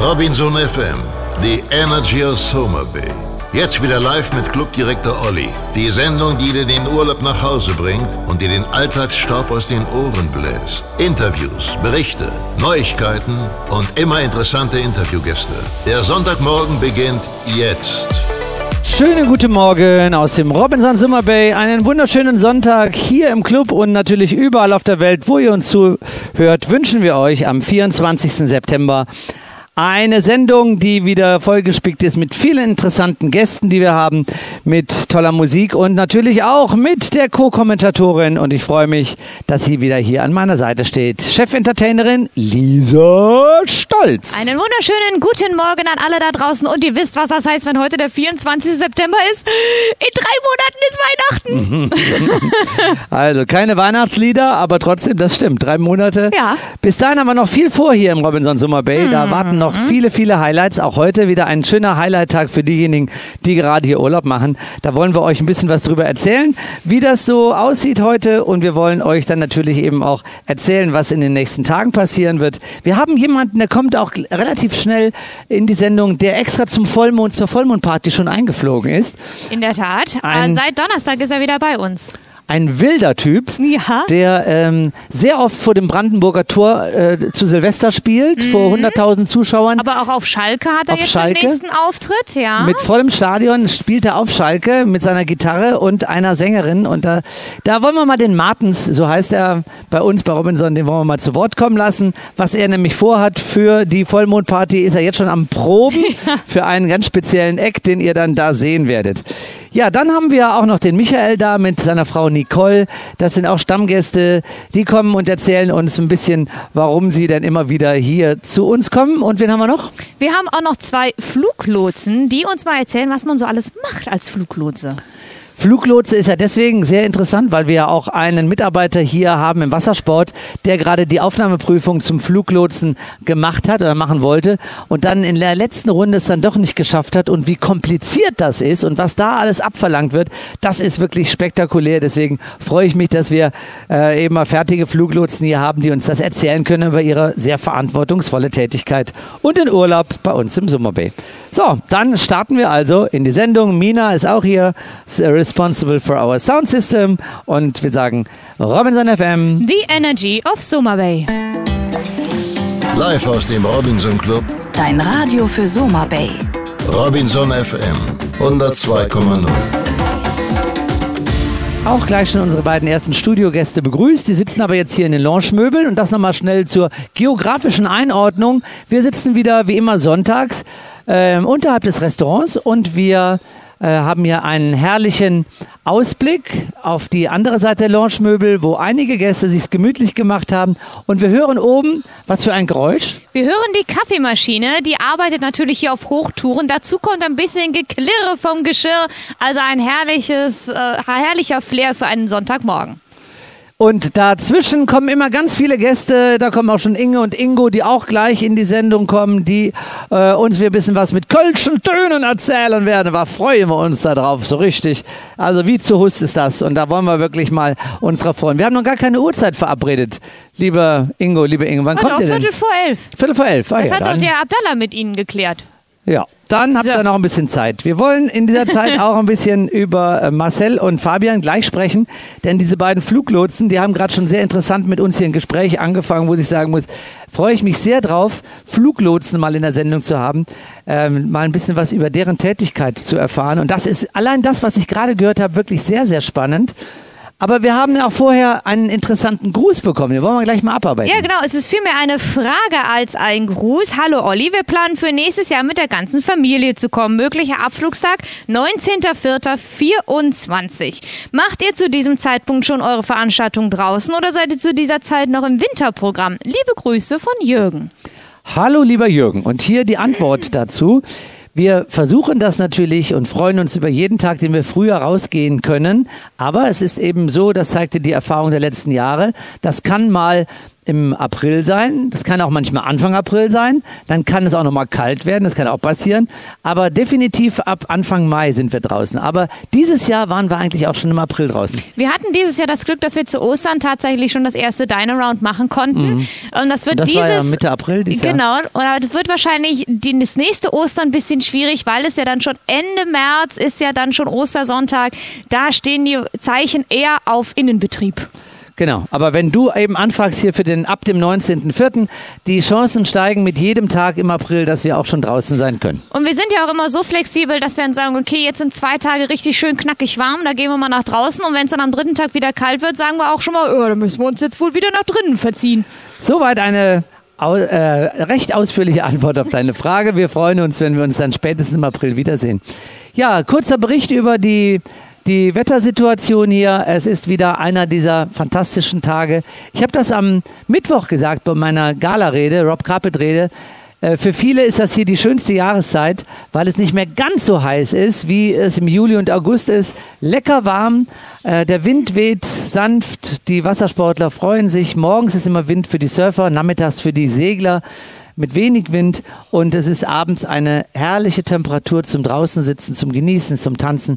Robinson FM, the Energy of Soma Bay. Jetzt wieder live mit Clubdirektor Olli. Die Sendung, die dir den Urlaub nach Hause bringt und dir den Alltagsstaub aus den Ohren bläst. Interviews, Berichte, Neuigkeiten und immer interessante Interviewgäste. Der Sonntagmorgen beginnt jetzt. Schönen guten Morgen aus dem Robinson Summer Bay. Einen wunderschönen Sonntag hier im Club und natürlich überall auf der Welt, wo ihr uns zuhört, wünschen wir euch am 24. September eine Sendung, die wieder vollgespickt ist mit vielen interessanten Gästen, die wir haben, mit toller Musik und natürlich auch mit der Co-Kommentatorin. Und ich freue mich, dass sie wieder hier an meiner Seite steht. Chef-Entertainerin Lisa Stolz. Einen wunderschönen guten Morgen an alle da draußen. Und ihr wisst, was das heißt, wenn heute der 24. September ist. In drei Monaten ist Weihnachten. also keine Weihnachtslieder, aber trotzdem, das stimmt. Drei Monate. Ja. Bis dahin haben wir noch viel vor hier im Robinson Summer Bay. Da mhm. warten noch noch viele, viele Highlights. Auch heute wieder ein schöner Highlight-Tag für diejenigen, die gerade hier Urlaub machen. Da wollen wir euch ein bisschen was drüber erzählen, wie das so aussieht heute. Und wir wollen euch dann natürlich eben auch erzählen, was in den nächsten Tagen passieren wird. Wir haben jemanden, der kommt auch relativ schnell in die Sendung, der extra zum Vollmond, zur Vollmondparty schon eingeflogen ist. In der Tat. Ein Seit Donnerstag ist er wieder bei uns ein wilder Typ, ja. der ähm, sehr oft vor dem Brandenburger Tor äh, zu Silvester spielt, mhm. vor 100.000 Zuschauern. Aber auch auf Schalke hat er auf jetzt Schalke. den nächsten Auftritt, ja. Mit vollem Stadion spielt er auf Schalke mit seiner Gitarre und einer Sängerin. Und da, da wollen wir mal den Martens, so heißt er bei uns bei Robinson, den wollen wir mal zu Wort kommen lassen. Was er nämlich vorhat für die Vollmondparty, ist er jetzt schon am Proben ja. für einen ganz speziellen Eck, den ihr dann da sehen werdet. Ja, dann haben wir auch noch den Michael da mit seiner Frau Nicole. Das sind auch Stammgäste, die kommen und erzählen uns ein bisschen, warum sie denn immer wieder hier zu uns kommen. Und wen haben wir noch? Wir haben auch noch zwei Fluglotsen, die uns mal erzählen, was man so alles macht als Fluglotse. Fluglotse ist ja deswegen sehr interessant, weil wir ja auch einen Mitarbeiter hier haben im Wassersport, der gerade die Aufnahmeprüfung zum Fluglotsen gemacht hat oder machen wollte und dann in der letzten Runde es dann doch nicht geschafft hat und wie kompliziert das ist und was da alles abverlangt wird, das ist wirklich spektakulär. Deswegen freue ich mich, dass wir äh, eben mal fertige Fluglotsen hier haben, die uns das erzählen können über ihre sehr verantwortungsvolle Tätigkeit und den Urlaub bei uns im Summer Bay. So, dann starten wir also in die Sendung. Mina ist auch hier responsible for our sound system. Und wir sagen Robinson FM. The Energy of Soma Bay. Live aus dem Robinson Club. Dein Radio für Soma Bay. Robinson FM 102,0. Auch gleich schon unsere beiden ersten Studiogäste begrüßt. Die sitzen aber jetzt hier in den Lounge-Möbeln und das nochmal schnell zur geografischen Einordnung. Wir sitzen wieder wie immer sonntags äh, unterhalb des Restaurants und wir haben hier einen herrlichen Ausblick auf die andere Seite der Lounge-Möbel, wo einige Gäste sich gemütlich gemacht haben. Und wir hören oben, was für ein Geräusch? Wir hören die Kaffeemaschine, die arbeitet natürlich hier auf Hochtouren. Dazu kommt ein bisschen Geklirre vom Geschirr. Also ein herrliches, äh, herrlicher Flair für einen Sonntagmorgen. Und dazwischen kommen immer ganz viele Gäste. Da kommen auch schon Inge und Ingo, die auch gleich in die Sendung kommen, die äh, uns wir ein bisschen was mit Kölschen Tönen erzählen werden. Da freuen wir uns darauf, so richtig. Also wie zu Hus ist das. Und da wollen wir wirklich mal uns drauf freuen. Wir haben noch gar keine Uhrzeit verabredet. Lieber Ingo, liebe Ingo, wann und kommt ihr denn? Viertel vor elf. Viertel vor elf. Ah, das ja, hat dann. doch der Abdallah mit Ihnen geklärt. Ja, dann habt ihr noch ein bisschen Zeit. Wir wollen in dieser Zeit auch ein bisschen über äh, Marcel und Fabian gleich sprechen, denn diese beiden Fluglotsen, die haben gerade schon sehr interessant mit uns hier ein Gespräch angefangen, wo ich sagen muss, freue ich mich sehr drauf, Fluglotsen mal in der Sendung zu haben, ähm, mal ein bisschen was über deren Tätigkeit zu erfahren. Und das ist allein das, was ich gerade gehört habe, wirklich sehr, sehr spannend. Aber wir haben auch vorher einen interessanten Gruß bekommen. Den wollen wir gleich mal abarbeiten. Ja, genau. Es ist vielmehr eine Frage als ein Gruß. Hallo Olli, wir planen für nächstes Jahr mit der ganzen Familie zu kommen. Möglicher Abflugstag 19.04.24. Macht ihr zu diesem Zeitpunkt schon eure Veranstaltung draußen oder seid ihr zu dieser Zeit noch im Winterprogramm? Liebe Grüße von Jürgen. Hallo lieber Jürgen. Und hier die Antwort dazu. Wir versuchen das natürlich und freuen uns über jeden Tag, den wir früher rausgehen können. Aber es ist eben so, das zeigte die Erfahrung der letzten Jahre, das kann mal im April sein. Das kann auch manchmal Anfang April sein. Dann kann es auch nochmal kalt werden. Das kann auch passieren. Aber definitiv ab Anfang Mai sind wir draußen. Aber dieses Jahr waren wir eigentlich auch schon im April draußen. Wir hatten dieses Jahr das Glück, dass wir zu Ostern tatsächlich schon das erste Dine-Around machen konnten. Und das wird das dieses ja Mitte April dieses Jahr. Genau, und das wird wahrscheinlich die, das nächste Ostern ein bisschen schwierig, weil es ja dann schon Ende März ist ja dann schon Ostersonntag. Da stehen die Zeichen eher auf Innenbetrieb. Genau. Aber wenn du eben anfragst hier für den ab dem 19.04., die Chancen steigen mit jedem Tag im April, dass wir auch schon draußen sein können. Und wir sind ja auch immer so flexibel, dass wir dann sagen, okay, jetzt sind zwei Tage richtig schön knackig warm, da gehen wir mal nach draußen und wenn es dann am dritten Tag wieder kalt wird, sagen wir auch schon mal, oh, da müssen wir uns jetzt wohl wieder nach drinnen verziehen. Soweit eine au äh, recht ausführliche Antwort auf deine Frage. Wir freuen uns, wenn wir uns dann spätestens im April wiedersehen. Ja, kurzer Bericht über die die Wettersituation hier, es ist wieder einer dieser fantastischen Tage. Ich habe das am Mittwoch gesagt bei meiner Gala-Rede, Rob Carpet-Rede. Äh, Für viele ist das hier die schönste Jahreszeit, weil es nicht mehr ganz so heiß ist, wie es im Juli und August ist. Lecker warm, äh, der Wind weht sanft, die Wassersportler freuen sich. Morgens ist immer Wind für die Surfer, nachmittags für die Segler mit wenig Wind und es ist abends eine herrliche Temperatur zum draußen sitzen, zum Genießen, zum Tanzen.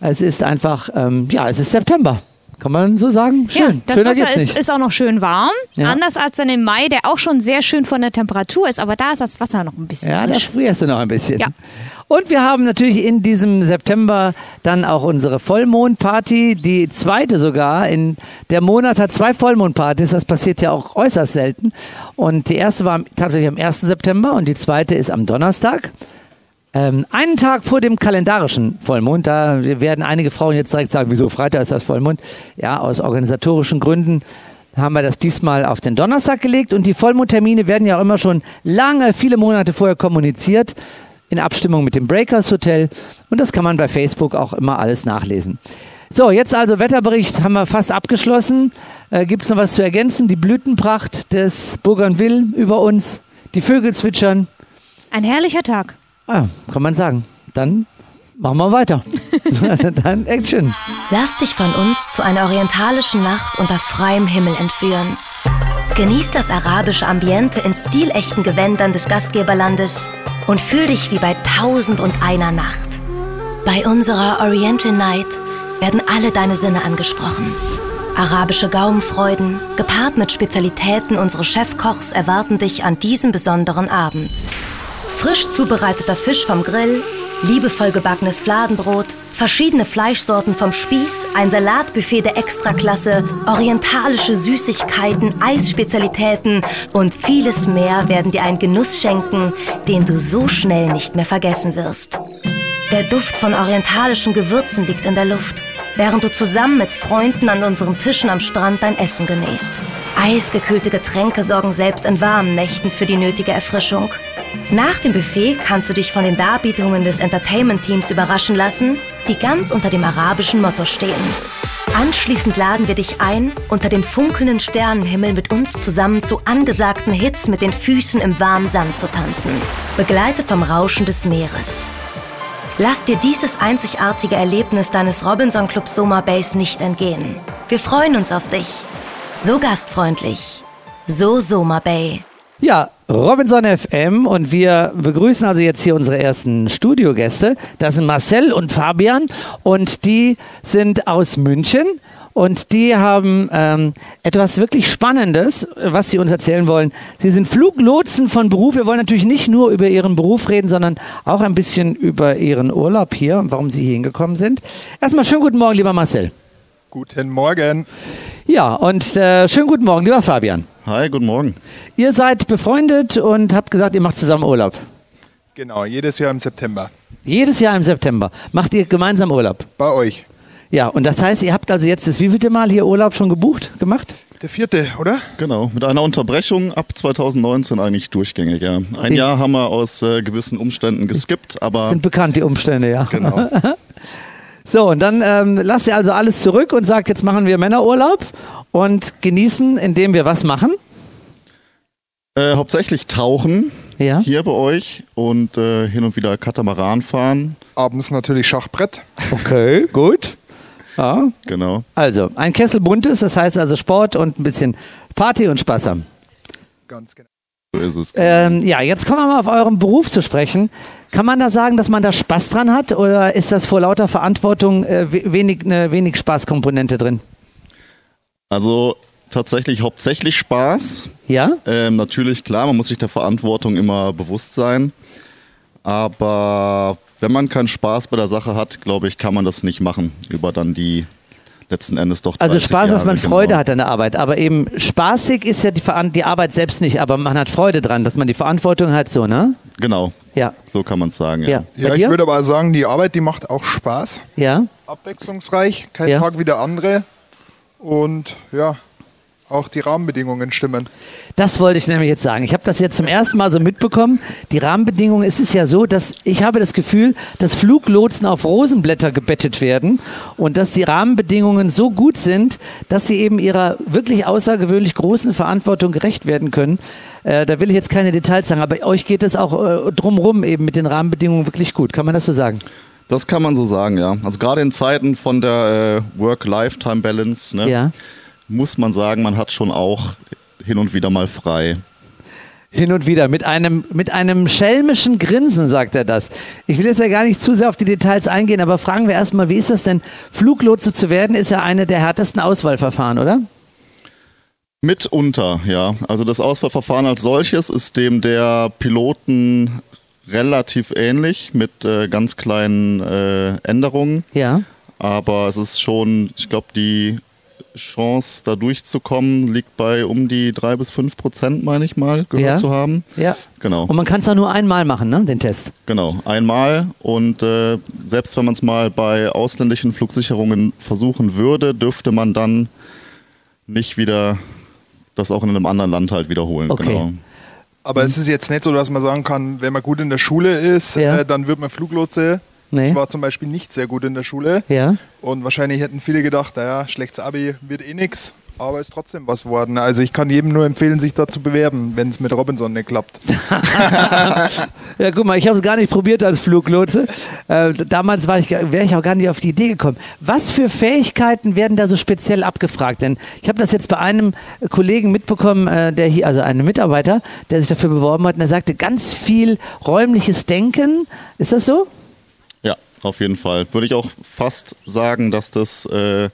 Es ist einfach, ähm, ja, es ist September. Kann man so sagen? Schön. Ja, das Schöner Wasser geht's ist, nicht. ist auch noch schön warm. Ja. Anders als dann im Mai, der auch schon sehr schön von der Temperatur ist, aber da ist das Wasser noch ein bisschen Ja, da frisch. frierst du noch ein bisschen. Ja. Und wir haben natürlich in diesem September dann auch unsere Vollmondparty, die zweite sogar. In der Monat hat zwei Vollmondpartys, das passiert ja auch äußerst selten. Und die erste war tatsächlich am 1. September und die zweite ist am Donnerstag. Ähm, einen Tag vor dem kalendarischen Vollmond, da werden einige Frauen jetzt direkt sagen, wieso Freitag ist das Vollmond? Ja, aus organisatorischen Gründen haben wir das diesmal auf den Donnerstag gelegt und die Vollmondtermine werden ja auch immer schon lange, viele Monate vorher kommuniziert in Abstimmung mit dem Breakers Hotel und das kann man bei Facebook auch immer alles nachlesen. So, jetzt also Wetterbericht haben wir fast abgeschlossen. Äh, Gibt es noch was zu ergänzen? Die Blütenpracht des Bougainville über uns, die Vögel zwitschern. Ein herrlicher Tag. Ah, kann man sagen. Dann machen wir weiter. Dann Action. Lass dich von uns zu einer orientalischen Nacht unter freiem Himmel entführen. Genieß das arabische Ambiente in stilechten Gewändern des Gastgeberlandes und fühl dich wie bei Tausend und einer Nacht. Bei unserer Oriental Night werden alle deine Sinne angesprochen. Arabische Gaumenfreuden, gepaart mit Spezialitäten unseres Chefkochs, erwarten dich an diesem besonderen Abend. Frisch zubereiteter Fisch vom Grill, liebevoll gebackenes Fladenbrot, verschiedene Fleischsorten vom Spieß, ein Salatbuffet der Extraklasse, orientalische Süßigkeiten, Eisspezialitäten und vieles mehr werden dir einen Genuss schenken, den du so schnell nicht mehr vergessen wirst. Der Duft von orientalischen Gewürzen liegt in der Luft, während du zusammen mit Freunden an unseren Tischen am Strand dein Essen genießt. Eisgekühlte Getränke sorgen selbst in warmen Nächten für die nötige Erfrischung. Nach dem Buffet kannst du dich von den Darbietungen des Entertainment-Teams überraschen lassen, die ganz unter dem arabischen Motto stehen. Anschließend laden wir dich ein, unter dem funkelnden Sternenhimmel mit uns zusammen zu angesagten Hits mit den Füßen im warmen Sand zu tanzen, begleitet vom Rauschen des Meeres. Lass dir dieses einzigartige Erlebnis deines Robinson Club Soma Base nicht entgehen. Wir freuen uns auf dich. So gastfreundlich. So Soma Bay. Ja, Robinson FM und wir begrüßen also jetzt hier unsere ersten Studiogäste. Das sind Marcel und Fabian und die sind aus München und die haben ähm, etwas wirklich Spannendes, was sie uns erzählen wollen. Sie sind Fluglotsen von Beruf. Wir wollen natürlich nicht nur über ihren Beruf reden, sondern auch ein bisschen über ihren Urlaub hier und warum sie hier hingekommen sind. Erstmal schönen guten Morgen, lieber Marcel. Guten Morgen. Ja, und äh, schönen guten Morgen, lieber Fabian. Hi, guten Morgen. Ihr seid befreundet und habt gesagt, ihr macht zusammen Urlaub. Genau, jedes Jahr im September. Jedes Jahr im September macht ihr gemeinsam Urlaub. Bei euch. Ja, und das heißt, ihr habt also jetzt das wievielte Mal hier Urlaub schon gebucht, gemacht? Der vierte, oder? Genau, mit einer Unterbrechung ab 2019 eigentlich durchgängig, ja. Ein Jahr haben wir aus äh, gewissen Umständen geskippt, aber Sind bekannt die Umstände, ja. genau. So, und dann ähm, lasst ihr also alles zurück und sagt, jetzt machen wir Männerurlaub und genießen, indem wir was machen. Äh, hauptsächlich tauchen Ja. hier bei euch und äh, hin und wieder Katamaran fahren. Abends natürlich Schachbrett. Okay, gut. Ja. Genau. Also, ein Kessel buntes, das heißt also Sport und ein bisschen Party und Spaß haben. Ganz genau. So ist es. Ähm, ja, jetzt kommen wir mal auf euren Beruf zu sprechen. Kann man da sagen, dass man da Spaß dran hat oder ist das vor lauter Verantwortung äh, we- wenig, eine wenig Spaßkomponente drin? Also tatsächlich hauptsächlich Spaß. Ja? Ähm, natürlich, klar, man muss sich der Verantwortung immer bewusst sein. Aber wenn man keinen Spaß bei der Sache hat, glaube ich, kann man das nicht machen. Über dann die letzten Endes doch 30 Also Spaß, dass Jahre, man Freude genau. hat an der Arbeit, aber eben spaßig ist ja die, Veran- die Arbeit selbst nicht, aber man hat Freude dran, dass man die Verantwortung hat, so, ne? Genau, Ja. so kann man es sagen. Ja. Ja. Ja, ich würde aber sagen, die Arbeit, die macht auch Spaß. Ja. Abwechslungsreich, kein Ja. Tag wie der andere. Und ja, auch die Rahmenbedingungen stimmen. Das wollte ich nämlich jetzt sagen. Ich habe das jetzt zum ersten Mal so mitbekommen. Die Rahmenbedingungen, es ist ja so, dass ich habe das Gefühl, dass Fluglotsen auf Rosenblätter gebettet werden und dass die Rahmenbedingungen so gut sind, dass sie eben ihrer wirklich außergewöhnlich großen Verantwortung gerecht werden können. Äh, da will ich jetzt keine Details sagen, aber euch geht es auch äh, drumrum eben mit den Rahmenbedingungen wirklich gut. Kann man das so sagen? Das kann man so sagen, ja. Also gerade in Zeiten von der äh, Work-Lifetime-Balance ne, Ja. Muss man sagen, man hat schon auch hin und wieder mal frei. Hin und wieder mit einem, mit einem schelmischen Grinsen sagt er das. Ich will jetzt ja gar nicht zu sehr auf die Details eingehen, aber fragen wir erstmal, wie ist das denn? Fluglotse zu werden ist ja eine der härtesten Auswahlverfahren, oder? Mitunter, ja. Also das Auswahlverfahren als solches ist dem der Piloten relativ ähnlich mit äh, ganz kleinen äh, Änderungen. Ja. Aber es ist schon, ich glaube, die Chance, da durchzukommen, liegt bei um die drei bis fünf Prozent, meine ich mal, gehört Ja. zu haben. Ja. Genau. Und man kann es auch nur einmal machen, ne, den Test. Genau, einmal und äh, selbst wenn man es mal bei ausländischen Flugsicherungen versuchen würde, dürfte man dann nicht wieder das auch in einem anderen Land halt wiederholen. Okay. Genau. Aber es ist jetzt nicht so, dass man sagen kann, wenn man gut in der Schule ist, Ja. äh, dann wird man Fluglotse. Nee. Ich war zum Beispiel nicht sehr gut in der Schule. Ja. Und wahrscheinlich hätten viele gedacht, naja, schlechtes Abi wird eh nix, aber ist trotzdem was worden. Also ich kann jedem nur empfehlen, sich da zu bewerben, wenn es mit Robinson nicht klappt. Ja, guck mal, ich habe es gar nicht probiert als Fluglotse. Äh, damals wäre ich auch gar nicht auf die Idee gekommen. Was für Fähigkeiten werden da so speziell abgefragt? Denn ich habe das jetzt bei einem Kollegen mitbekommen, äh, der hier, also einem Mitarbeiter, der sich dafür beworben hat, und er sagte ganz viel räumliches Denken. Ist das so? Auf jeden Fall. Würde ich auch fast sagen, dass das äh,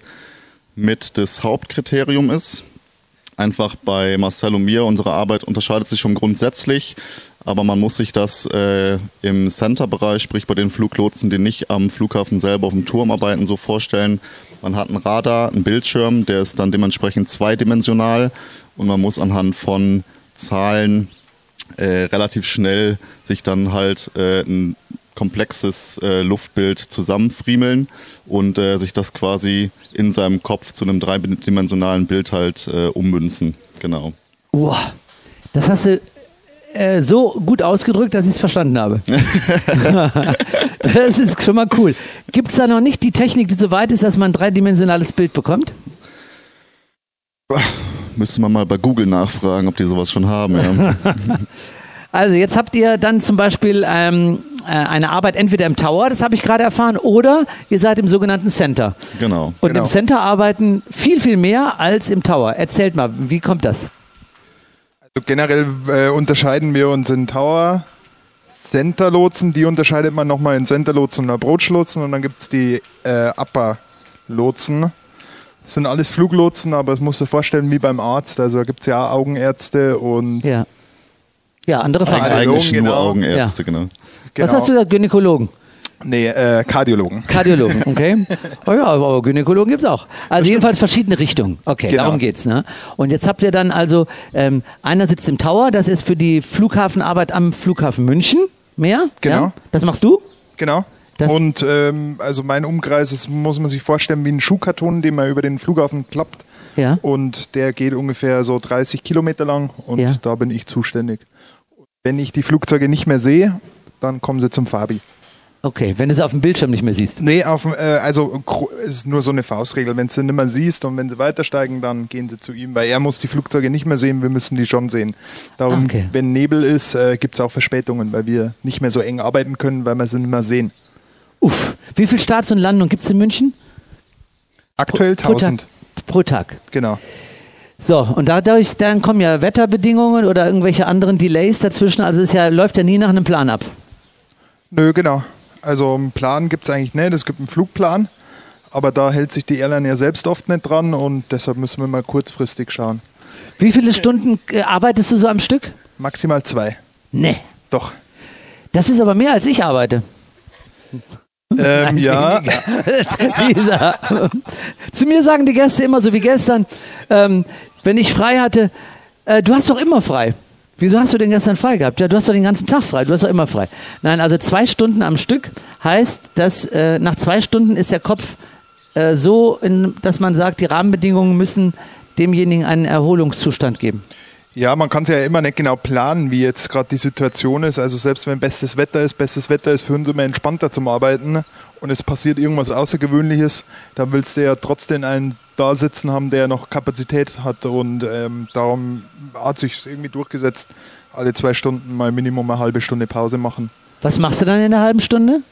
mit das Hauptkriterium ist. Einfach bei Marcel und mir, unsere Arbeit unterscheidet sich schon grundsätzlich, aber man muss sich das äh, im Center-Bereich, sprich bei den Fluglotsen, die nicht am Flughafen selber auf dem Turm arbeiten, so vorstellen. Man hat ein Radar, einen Bildschirm, der ist dann dementsprechend zweidimensional und man muss anhand von Zahlen äh, relativ schnell sich dann halt äh, ein komplexes äh, Luftbild zusammenfriemeln und äh, sich das quasi in seinem Kopf zu einem dreidimensionalen Bild halt äh, ummünzen. Genau. Wow, das hast du äh, so gut ausgedrückt, dass ich es verstanden habe. das ist schon mal cool. Gibt es da noch nicht die Technik, die so weit ist, dass man ein dreidimensionales Bild bekommt? Müsste man mal bei Google nachfragen, ob die sowas schon haben. Ja. Also jetzt habt ihr dann zum Beispiel ähm, äh, eine Arbeit entweder im Tower, das habe ich gerade erfahren, oder ihr seid im sogenannten Center. genau. Und Genau. im Center arbeiten viel, viel mehr als im Tower. Erzählt mal, wie kommt das? Also generell äh, unterscheiden wir uns in Tower, Center-Lotsen, die unterscheidet man nochmal in Center-Lotsen und Approach-Lotsen und dann gibt es die äh, Upper-Lotsen. Das sind alles Fluglotsen, aber das musst du dir vorstellen wie beim Arzt. Also da gibt es ja Augenärzte und Ja. Ja, andere Eig Fachrichtungen. Radiologen, eigentlich nur genau. Augenärzte, genau. Was genau. hast du gesagt? Gynäkologen? Nee, äh, Kardiologen. Kardiologen, okay. Oh ja, aber Gynäkologen gibt's auch. Also jedenfalls verschiedene Richtungen. Okay, Genau. darum geht's. Ne? Und jetzt habt ihr dann also, ähm, einer sitzt im Tower, das ist für die Flughafenarbeit am Flughafen München. Mehr? Genau. Ja? Das machst du? Genau. Das- und ähm, also mein Umkreis ist, muss man sich vorstellen, wie ein Schuhkarton, den man über den Flughafen klappt. Ja. Und der geht ungefähr so 30 Kilometer lang und Ja. da bin ich zuständig. Wenn ich die Flugzeuge nicht mehr sehe, dann kommen sie zum Fabi. Okay, wenn du es auf dem Bildschirm nicht mehr siehst. Nee, auf, dem, äh, also es ist nur so eine Faustregel. Wenn du sie nicht mehr siehst und wenn sie weitersteigen, dann gehen sie zu ihm, weil er muss die Flugzeuge nicht mehr sehen, wir müssen die schon sehen. Darum, Ah, okay. wenn Nebel ist, äh, gibt es auch Verspätungen, weil wir nicht mehr so eng arbeiten können, weil wir sie nicht mehr sehen. Uff, wie viel Starts und Landungen gibt's in München? Aktuell Pro 1000. Tag. Pro Tag. Genau. So, und dadurch, dann kommen ja Wetterbedingungen oder irgendwelche anderen Delays dazwischen. Also es ja, läuft ja nie nach einem Plan ab. Nö, genau. Also einen Plan gibt es eigentlich nicht. Es gibt einen Flugplan, aber da hält sich die Airline ja selbst oft nicht dran und deshalb müssen wir mal kurzfristig schauen. Wie viele Stunden äh, arbeitest du so am Stück? Maximal zwei. Nee. Doch. Das ist aber mehr als ich arbeite. Ähm, ja. Zu mir sagen die Gäste immer so wie gestern, ähm, wenn ich frei hatte, äh, du hast doch immer frei. Wieso hast du denn gestern frei gehabt? Ja, du hast doch den ganzen Tag frei, du hast doch immer frei. Nein, also zwei Stunden am Stück heißt, dass äh, nach zwei Stunden ist der Kopf äh, so, in, dass man sagt, die Rahmenbedingungen müssen demjenigen einen Erholungszustand geben. Ja, man kann es ja immer nicht genau planen, wie jetzt gerade die Situation ist. Also selbst wenn bestes Wetter ist, bestes Wetter ist für uns immer entspannter zum Arbeiten und es passiert irgendwas Außergewöhnliches, dann willst du ja trotzdem einen da sitzen haben, der noch Kapazität hat und ähm, darum hat sich irgendwie durchgesetzt, alle zwei Stunden mal Minimum eine halbe Stunde Pause machen. Was machst du dann in einer halben Stunde?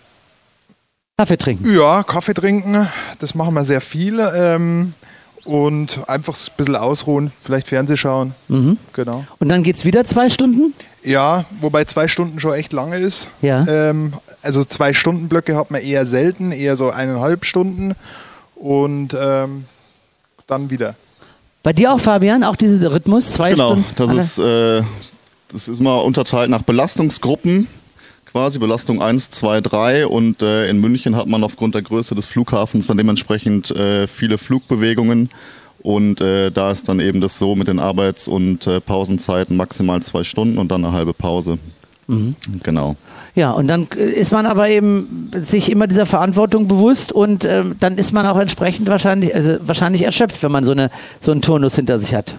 Kaffee trinken. Ja, Kaffee trinken, das machen wir sehr viel. Ähm, und einfach ein bisschen ausruhen, vielleicht Fernseh schauen. Genau. Und dann geht's wieder zwei Stunden? Ja, wobei zwei Stunden schon echt lange ist. Ja. Ähm, also zwei Stunden Blöcke hat man eher selten, eher so eineinhalb Stunden. Und ähm, dann wieder. Bei dir auch, Fabian, auch dieser Rhythmus? Zwei Genau, Stunden? das alle? ist, äh, das ist mal unterteilt nach Belastungsgruppen. Quasi Belastung 1, 2, 3 und äh, in München hat man aufgrund der Größe des Flughafens dann dementsprechend äh, viele Flugbewegungen und äh, da ist dann eben das so mit den Arbeits- und äh, Pausenzeiten maximal zwei Stunden und dann eine halbe Pause. Genau. Ja, und dann äh, ist man aber eben sich immer dieser Verantwortung bewusst und ähm, dann ist man auch entsprechend wahrscheinlich, also wahrscheinlich erschöpft, wenn man so eine so einen Turnus hinter sich hat.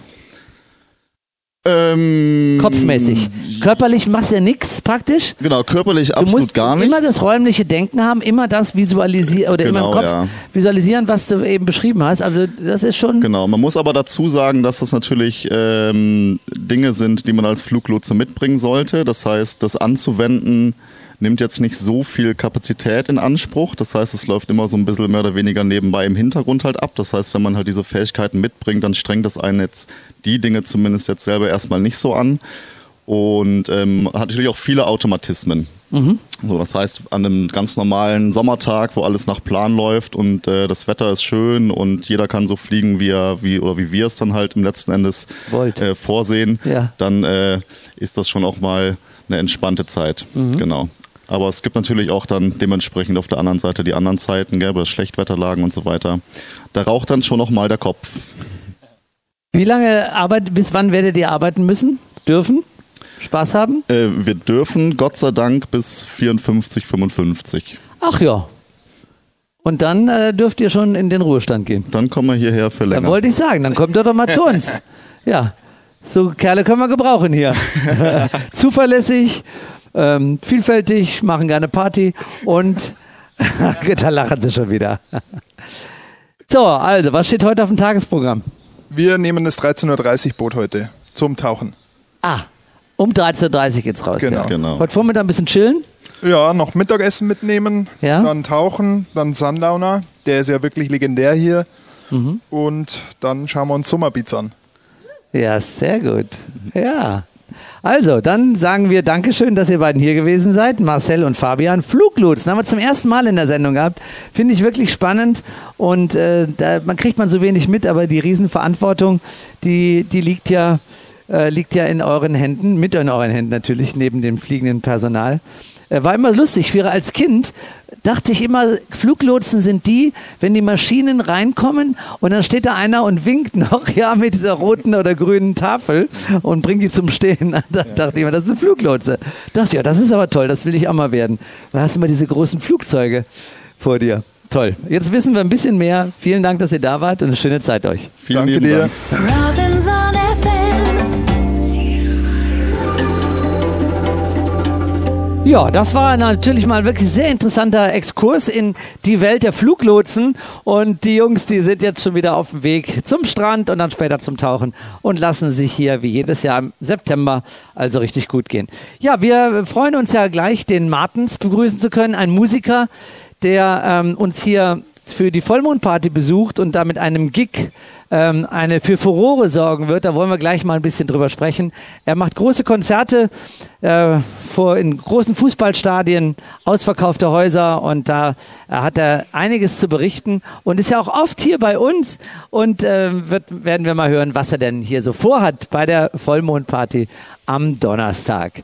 Ähm, Kopfmäßig. Körperlich machst du ja nichts praktisch. Genau, körperlich Du absolut gar nicht. immer das räumliche Denken haben, immer das visualisieren oder immer im Genau, Kopf ja. visualisieren, was du eben beschrieben hast. Also das ist schon Genau, man muss aber dazu sagen, dass das natürlich ähm, Dinge sind, die man als Fluglotse mitbringen sollte. Das heißt, das anzuwenden nimmt jetzt nicht so viel Kapazität in Anspruch. Das heißt, es läuft immer so ein bisschen mehr oder weniger nebenbei im Hintergrund halt ab. Das heißt, wenn man halt diese Fähigkeiten mitbringt, dann strengt das einen jetzt die Dinge zumindest jetzt selber erstmal nicht so an. Und ähm, hat natürlich auch viele Automatismen. So, das heißt, an einem ganz normalen Sommertag, wo alles nach Plan läuft und äh, das Wetter ist schön und jeder kann so fliegen, wie er, wie oder wie wir es dann halt im letzten Endes äh, vorsehen, Ja. dann äh, ist das schon auch mal eine entspannte Zeit. Genau. Aber es gibt natürlich auch dann dementsprechend auf der anderen Seite die anderen Zeiten, gell, bei Schlechtwetterlagen und so weiter. Da raucht dann schon noch mal der Kopf. Wie lange arbeit, bis wann werdet ihr arbeiten müssen? Dürfen? Spaß haben? Äh, wir dürfen Gott sei Dank bis 54, 55. Ach ja. Und dann äh, dürft ihr schon in den Ruhestand gehen. Dann kommen wir hierher für Dann länger. wollte ich sagen, dann kommt ihr doch mal zu uns. Ja, so Kerle können wir gebrauchen hier. Zuverlässig, ähm, vielfältig, machen gerne Party und da lachen sie schon wieder. So, also, was steht heute auf dem Tagesprogramm? Wir nehmen das 13.30 Uhr Boot heute zum Tauchen. Ah, um 13.30 Uhr geht's raus. Genau. Ja. Genau. Heute Vormittag ein bisschen chillen. Ja, noch Mittagessen mitnehmen, Ja. dann tauchen, dann Sundowner, der ist ja wirklich legendär hier. Und dann schauen wir uns Summerbeats an. Ja, sehr gut. Ja. Also, dann sagen wir Dankeschön, dass ihr beiden hier gewesen seid. Marcel und Fabian. Fluglotsen haben wir zum ersten Mal in der Sendung gehabt. Finde ich wirklich spannend. Und äh, da man kriegt man so wenig mit, aber die Riesenverantwortung, die, die liegt ja, äh, liegt ja in euren Händen, mit in euren Händen natürlich, neben dem fliegenden Personal. Äh, war immer lustig. Früher als Kind dachte ich immer, Fluglotsen sind die, wenn die Maschinen reinkommen und dann steht da einer und winkt noch, ja, mit dieser roten oder grünen Tafel und bringt die zum Stehen. Da dachte ich immer, das ist ein Fluglotse. Dachte ja, das ist aber toll, das will ich auch mal werden. Da hast du immer diese großen Flugzeuge vor dir. Toll. Jetzt wissen wir ein bisschen mehr. Vielen Dank, dass ihr da wart und eine schöne Zeit euch. Vielen Danke dir. Dank. Ja, das war natürlich mal wirklich sehr interessanter Exkurs in die Welt der Fluglotsen. Und die Jungs, die sind jetzt schon wieder auf dem Weg zum Strand und dann später zum Tauchen und lassen sich hier wie jedes Jahr im September also richtig gut gehen. Ja, wir freuen uns ja gleich, den Martens begrüßen zu können, ein Musiker, der ähm, uns hier für die Vollmondparty besucht und da mit einem Gig ähm, eine für Furore sorgen wird. Da wollen wir gleich mal ein bisschen drüber sprechen. Er macht große Konzerte äh, vor in großen Fußballstadien, ausverkaufte Häuser und da äh, hat er einiges zu berichten und ist ja auch oft hier bei uns und äh, wird, werden wir mal hören, was er denn hier so vorhat bei der Vollmondparty am Donnerstag.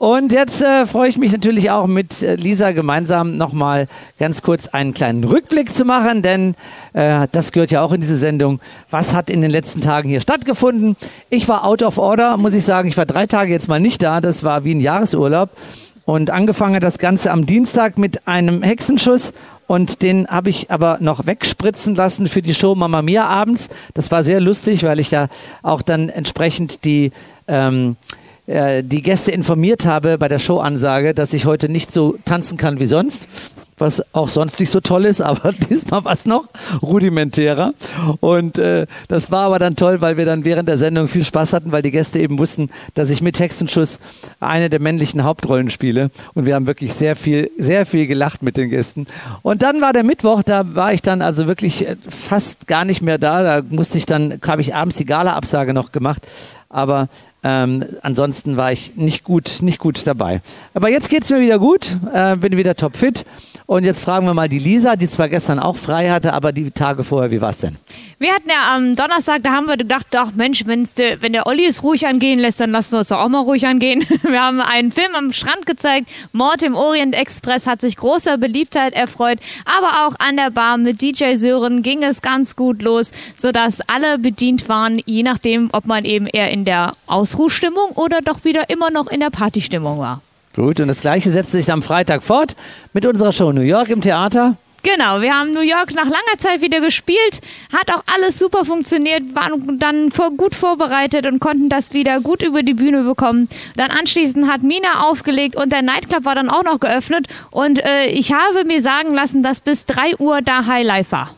Und jetzt äh, freue ich mich natürlich auch mit äh, Lisa gemeinsam nochmal ganz kurz einen kleinen Rückblick zu machen, denn äh, das gehört ja auch in diese Sendung. Was hat in den letzten Tagen hier stattgefunden? Ich war out of order, muss ich sagen. Ich war drei Tage jetzt mal nicht da. Das war wie ein Jahresurlaub. Und angefangen hat das Ganze am Dienstag mit einem Hexenschuss und den habe ich aber noch wegspritzen lassen für die Show Mama Mia abends. Das war sehr lustig, weil ich da auch dann entsprechend die ähm, äh, die Gäste informiert habe bei der Showansage, dass ich heute nicht so tanzen kann wie sonst was auch sonst nicht so toll ist, aber diesmal war es noch rudimentärer. Und äh, das war aber dann toll, weil wir dann während der Sendung viel Spaß hatten, weil die Gäste eben wussten, dass ich mit Hexenschuss eine der männlichen Hauptrollen spiele. Und wir haben wirklich sehr viel, sehr viel gelacht mit den Gästen. Und dann war der Mittwoch, da war ich dann also wirklich äh, fast gar nicht mehr da. Da musste ich dann, habe ich abends die Gala-Absage noch gemacht. Aber ähm, ansonsten war ich nicht gut, nicht gut dabei. Aber jetzt geht's mir wieder gut, äh, bin wieder topfit und jetzt fragen wir mal die Lisa, die zwar gestern auch frei hatte, aber die Tage vorher, wie war's denn? Wir hatten ja am Donnerstag, da haben wir gedacht, ach Mensch, wenn's de, wenn der Olli es ruhig angehen lässt, dann lassen wir es doch auch mal ruhig angehen. Wir haben einen Film am Strand gezeigt, Mord im Orient Express hat sich großer Beliebtheit erfreut, aber auch an der Bar mit DJ Sören ging es ganz gut los, sodass alle bedient waren, je nachdem, ob man eben eher in der Ausruhstimmung oder doch wieder immer noch in der Partystimmung war. Gut, und das gleiche setzt sich am Freitag fort mit unserer Show New York im Theater. Genau, wir haben New York nach langer Zeit wieder gespielt, hat auch alles super funktioniert, waren dann gut vorbereitet und konnten das wieder gut über die Bühne bekommen. Dann anschließend hat Mina aufgelegt und der Nightclub war dann auch noch geöffnet und äh, ich habe mir sagen lassen, dass bis 3 Uhr da Highlife war.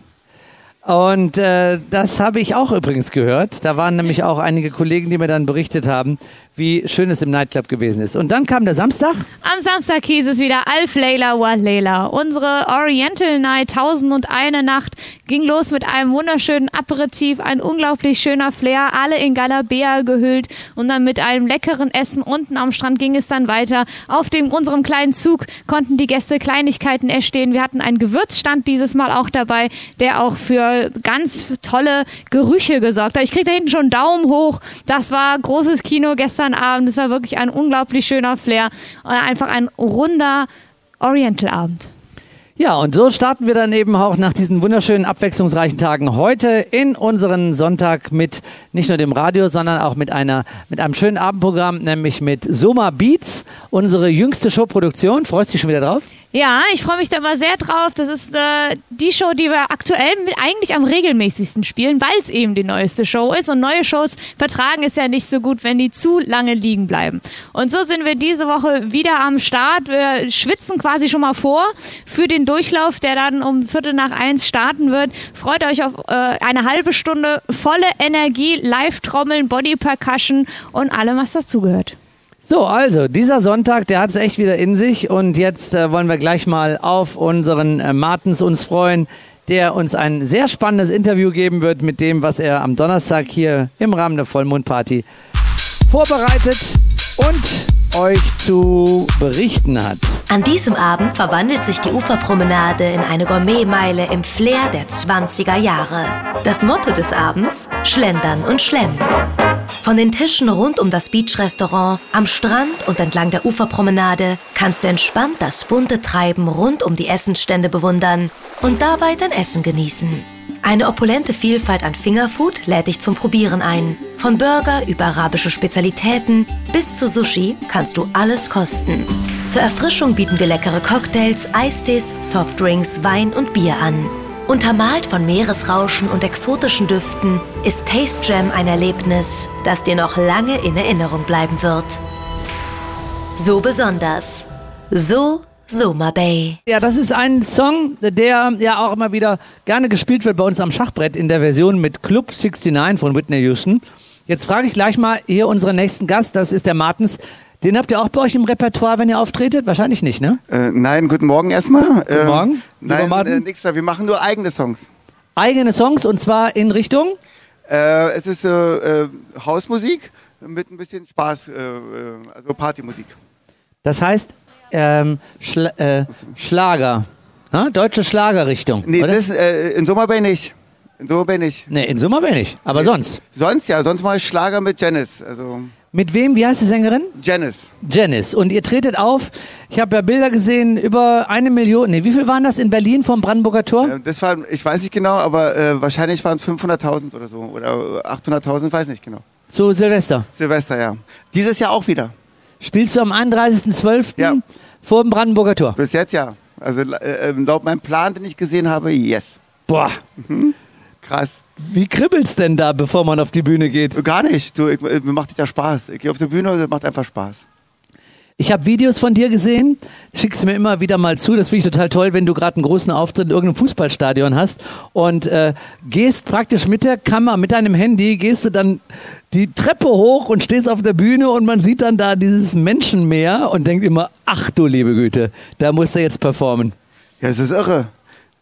Und äh, das habe ich auch übrigens gehört. Da waren nämlich auch einige Kollegen, die mir dann berichtet haben, wie schön es im Nightclub gewesen ist. Und dann kam der Samstag. Am Samstag hieß es wieder Alf Leila wa Leila. Unsere Oriental Night 1001 Nacht ging los mit einem wunderschönen Aperitif, ein unglaublich schöner Flair, alle in Galabea gehüllt und dann mit einem leckeren Essen unten am Strand ging es dann weiter. Auf dem unserem kleinen Zug konnten die Gäste Kleinigkeiten erstehen. Wir hatten einen Gewürzstand dieses Mal auch dabei, der auch für ganz tolle Gerüche gesorgt hat. Ich krieg da hinten schon einen Daumen hoch. Das war großes Kino gestern gestern Abend. Es war wirklich ein unglaublich schöner Flair und einfach ein runder Oriental-Abend. Ja, und so starten wir dann eben auch nach diesen wunderschönen, abwechslungsreichen Tagen heute in unseren Sonntag mit nicht nur dem Radio, sondern auch mit einer, mit einem schönen Abendprogramm, nämlich mit Soma Beats, unsere jüngste Showproduktion. Freust du dich schon wieder drauf? Ja, ich freue mich da mal sehr drauf. Das ist äh, die Show, die wir aktuell mit eigentlich am regelmäßigsten spielen, weil es eben die neueste Show ist. Und neue Shows vertragen es ja nicht so gut, wenn die zu lange liegen bleiben. Und so sind wir diese Woche wieder am Start. Wir schwitzen quasi schon mal vor für den Durchlauf, der dann um Viertel nach eins starten wird. Freut euch auf äh, eine halbe Stunde volle Energie, Live-Trommeln, Body-Percussion und allem, was dazugehört. So, also dieser Sonntag, der hat es echt wieder in sich und jetzt äh, wollen wir gleich mal auf unseren äh, Martens uns freuen, der uns ein sehr spannendes Interview geben wird mit dem, was er am Donnerstag hier im Rahmen der Vollmondparty vorbereitet und euch zu berichten hat. An diesem Abend verwandelt sich die Uferpromenade in eine Gourmetmeile im Flair der 20er Jahre. Das Motto des Abends: Schlendern und Schlemmen. Von den Tischen rund um das Beach-Restaurant, am Strand und entlang der Uferpromenade kannst du entspannt das bunte Treiben rund um die Essensstände bewundern und dabei dein Essen genießen. Eine opulente Vielfalt an Fingerfood lädt dich zum Probieren ein. Von Burger über arabische Spezialitäten bis zu Sushi kannst du alles kosten. Zur Erfrischung bieten wir leckere Cocktails, Eistees, Softdrinks, Wein und Bier an. Untermalt von Meeresrauschen und exotischen Düften ist Taste Jam ein Erlebnis, das dir noch lange in Erinnerung bleiben wird. So besonders. So Soma Bay. Ja, das ist ein Song, der ja auch immer wieder gerne gespielt wird bei uns am Schachbrett in der Version mit Club 69 von Whitney Houston. Jetzt frage ich gleich mal hier unseren nächsten Gast, das ist der Martens. Den habt ihr auch bei euch im Repertoire, wenn ihr auftretet? Wahrscheinlich nicht, ne? Äh, nein, guten Morgen erstmal. Guten Morgen. Ähm, nein, äh, nix da. Wir machen nur eigene Songs. eigene Songs und zwar in Richtung? Äh, es ist äh, äh, Hausmusik mit ein bisschen Spaß, äh, äh, also Partymusik. Das heißt ähm, Schla äh, Schlager. Ha? Deutsche Schlagerrichtung. Nee, oder? das, äh, in Sommerbay nicht. In Sommerbay nicht. nee, in Sommer wenig. Aber sonst. Sonst ja, sonst mache ich Schlager mit Janice. Also Mit wem? Wie heißt die Sängerin? Janice. Janice. Und ihr tretet auf. Ich habe ja Bilder gesehen, über eine Million. Nee, wie viel waren das in Berlin vom Brandenburger Tor? Äh, Das war, ich weiß nicht genau, aber äh, wahrscheinlich waren es 500.000 oder so. Oder 800.000, weiß nicht genau. Zu Silvester. Silvester, ja. Dieses Jahr auch wieder. Spielst du am 31.12. Ja. vor dem Brandenburger Tor? Bis jetzt ja. Also äh, äh, laut meinem Plan, den ich gesehen habe, yes. Boah, Krass. wie kribbelt's denn da, bevor man auf die Bühne geht? Gar nicht. Du, ich, mir macht ja Spaß. Ich gehe auf die Bühne und es macht einfach Spaß. Ich habe Videos von dir gesehen, schickst mir immer wieder mal zu. Das finde ich total toll, wenn du gerade einen großen Auftritt in irgendeinem Fußballstadion hast und äh, gehst praktisch mit der Kamera, mit deinem Handy, gehst du dann die Treppe hoch und stehst auf der Bühne und man sieht dann da dieses Menschenmeer und denkt immer, ach du liebe Güte, da muss er jetzt performen. Ja, es ist irre.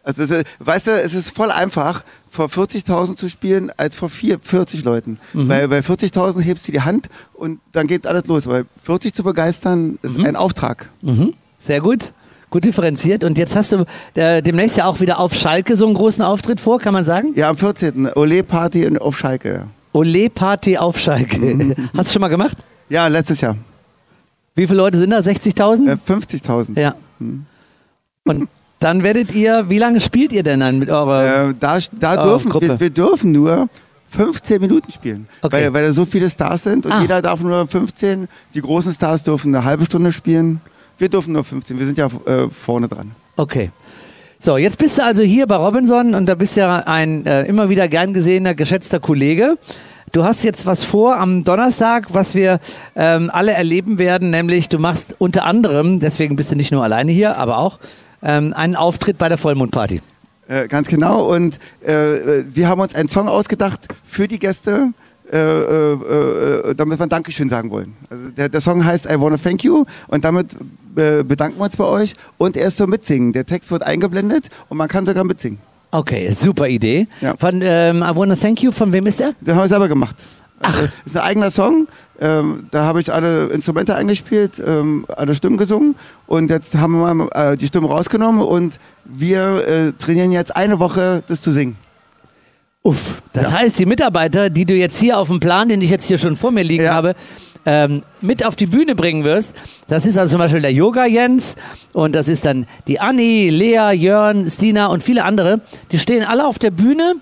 Also, weißt du, es ist voll einfach, vor 40.000 zu spielen, als vor vier, 40 Leuten. Weil bei 40.000 hebst du die Hand und dann geht alles los. Weil 40 zu begeistern ist ein Auftrag. Sehr gut. Gut differenziert. Und jetzt hast du äh, demnächst ja auch wieder auf Schalke so einen großen Auftritt vor, kann man sagen? Ja, am 14. Ole Party in- auf Schalke. ja. Ole Party auf Schalke. Hast du schon mal gemacht? Ja, letztes Jahr. Wie viele Leute sind da? 60.000? Äh, 50.000. Ja. Und dann werdet ihr, wie lange spielt ihr denn dann mit eurer? Äh, da da Oh, dürfen Gruppe. wir, wir dürfen nur 15 Minuten spielen. Okay. Weil, weil da so viele Stars sind und Ah. jeder darf nur 15. Die großen Stars dürfen eine halbe Stunde spielen. Wir dürfen nur 15. Wir sind ja äh, vorne dran. Okay. So, jetzt bist du also hier bei Robinson und da bist ja ein äh, immer wieder gern gesehener, geschätzter Kollege. Du hast jetzt was vor am Donnerstag, was wir ähm, alle erleben werden, nämlich du machst unter anderem, deswegen bist du nicht nur alleine hier, aber auch ähm, einen Auftritt bei der Vollmondparty. Äh, ganz genau. Und äh, äh, wir haben uns einen Song ausgedacht für die Gäste, äh, äh, äh, damit wir ein Dankeschön sagen wollen. Also der, der Song heißt I Wanna Thank You und damit äh, bedanken wir uns bei euch. Und er ist zum Mitsingen. Der Text wird eingeblendet und man kann sogar mitsingen. Okay, super Idee. Ja. Von ähm, I Wanna Thank You, von wem ist der? Den haben wir selber gemacht. Ach. Das ist ein eigener Song. Ähm, da habe ich alle Instrumente eingespielt, ähm, alle Stimmen gesungen. Und jetzt haben wir mal äh, die Stimmen rausgenommen und wir äh, trainieren jetzt eine Woche, das zu singen. Uff, das heißt, die Mitarbeiter, die du jetzt hier auf dem Plan, den ich jetzt hier schon vor mir liegen Ja. habe, ähm, mit auf die Bühne bringen wirst. Das ist also zum Beispiel der Yoga Jens und das ist dann die Anni, Lea, Jörn, Stina und viele andere. Die stehen alle auf der Bühne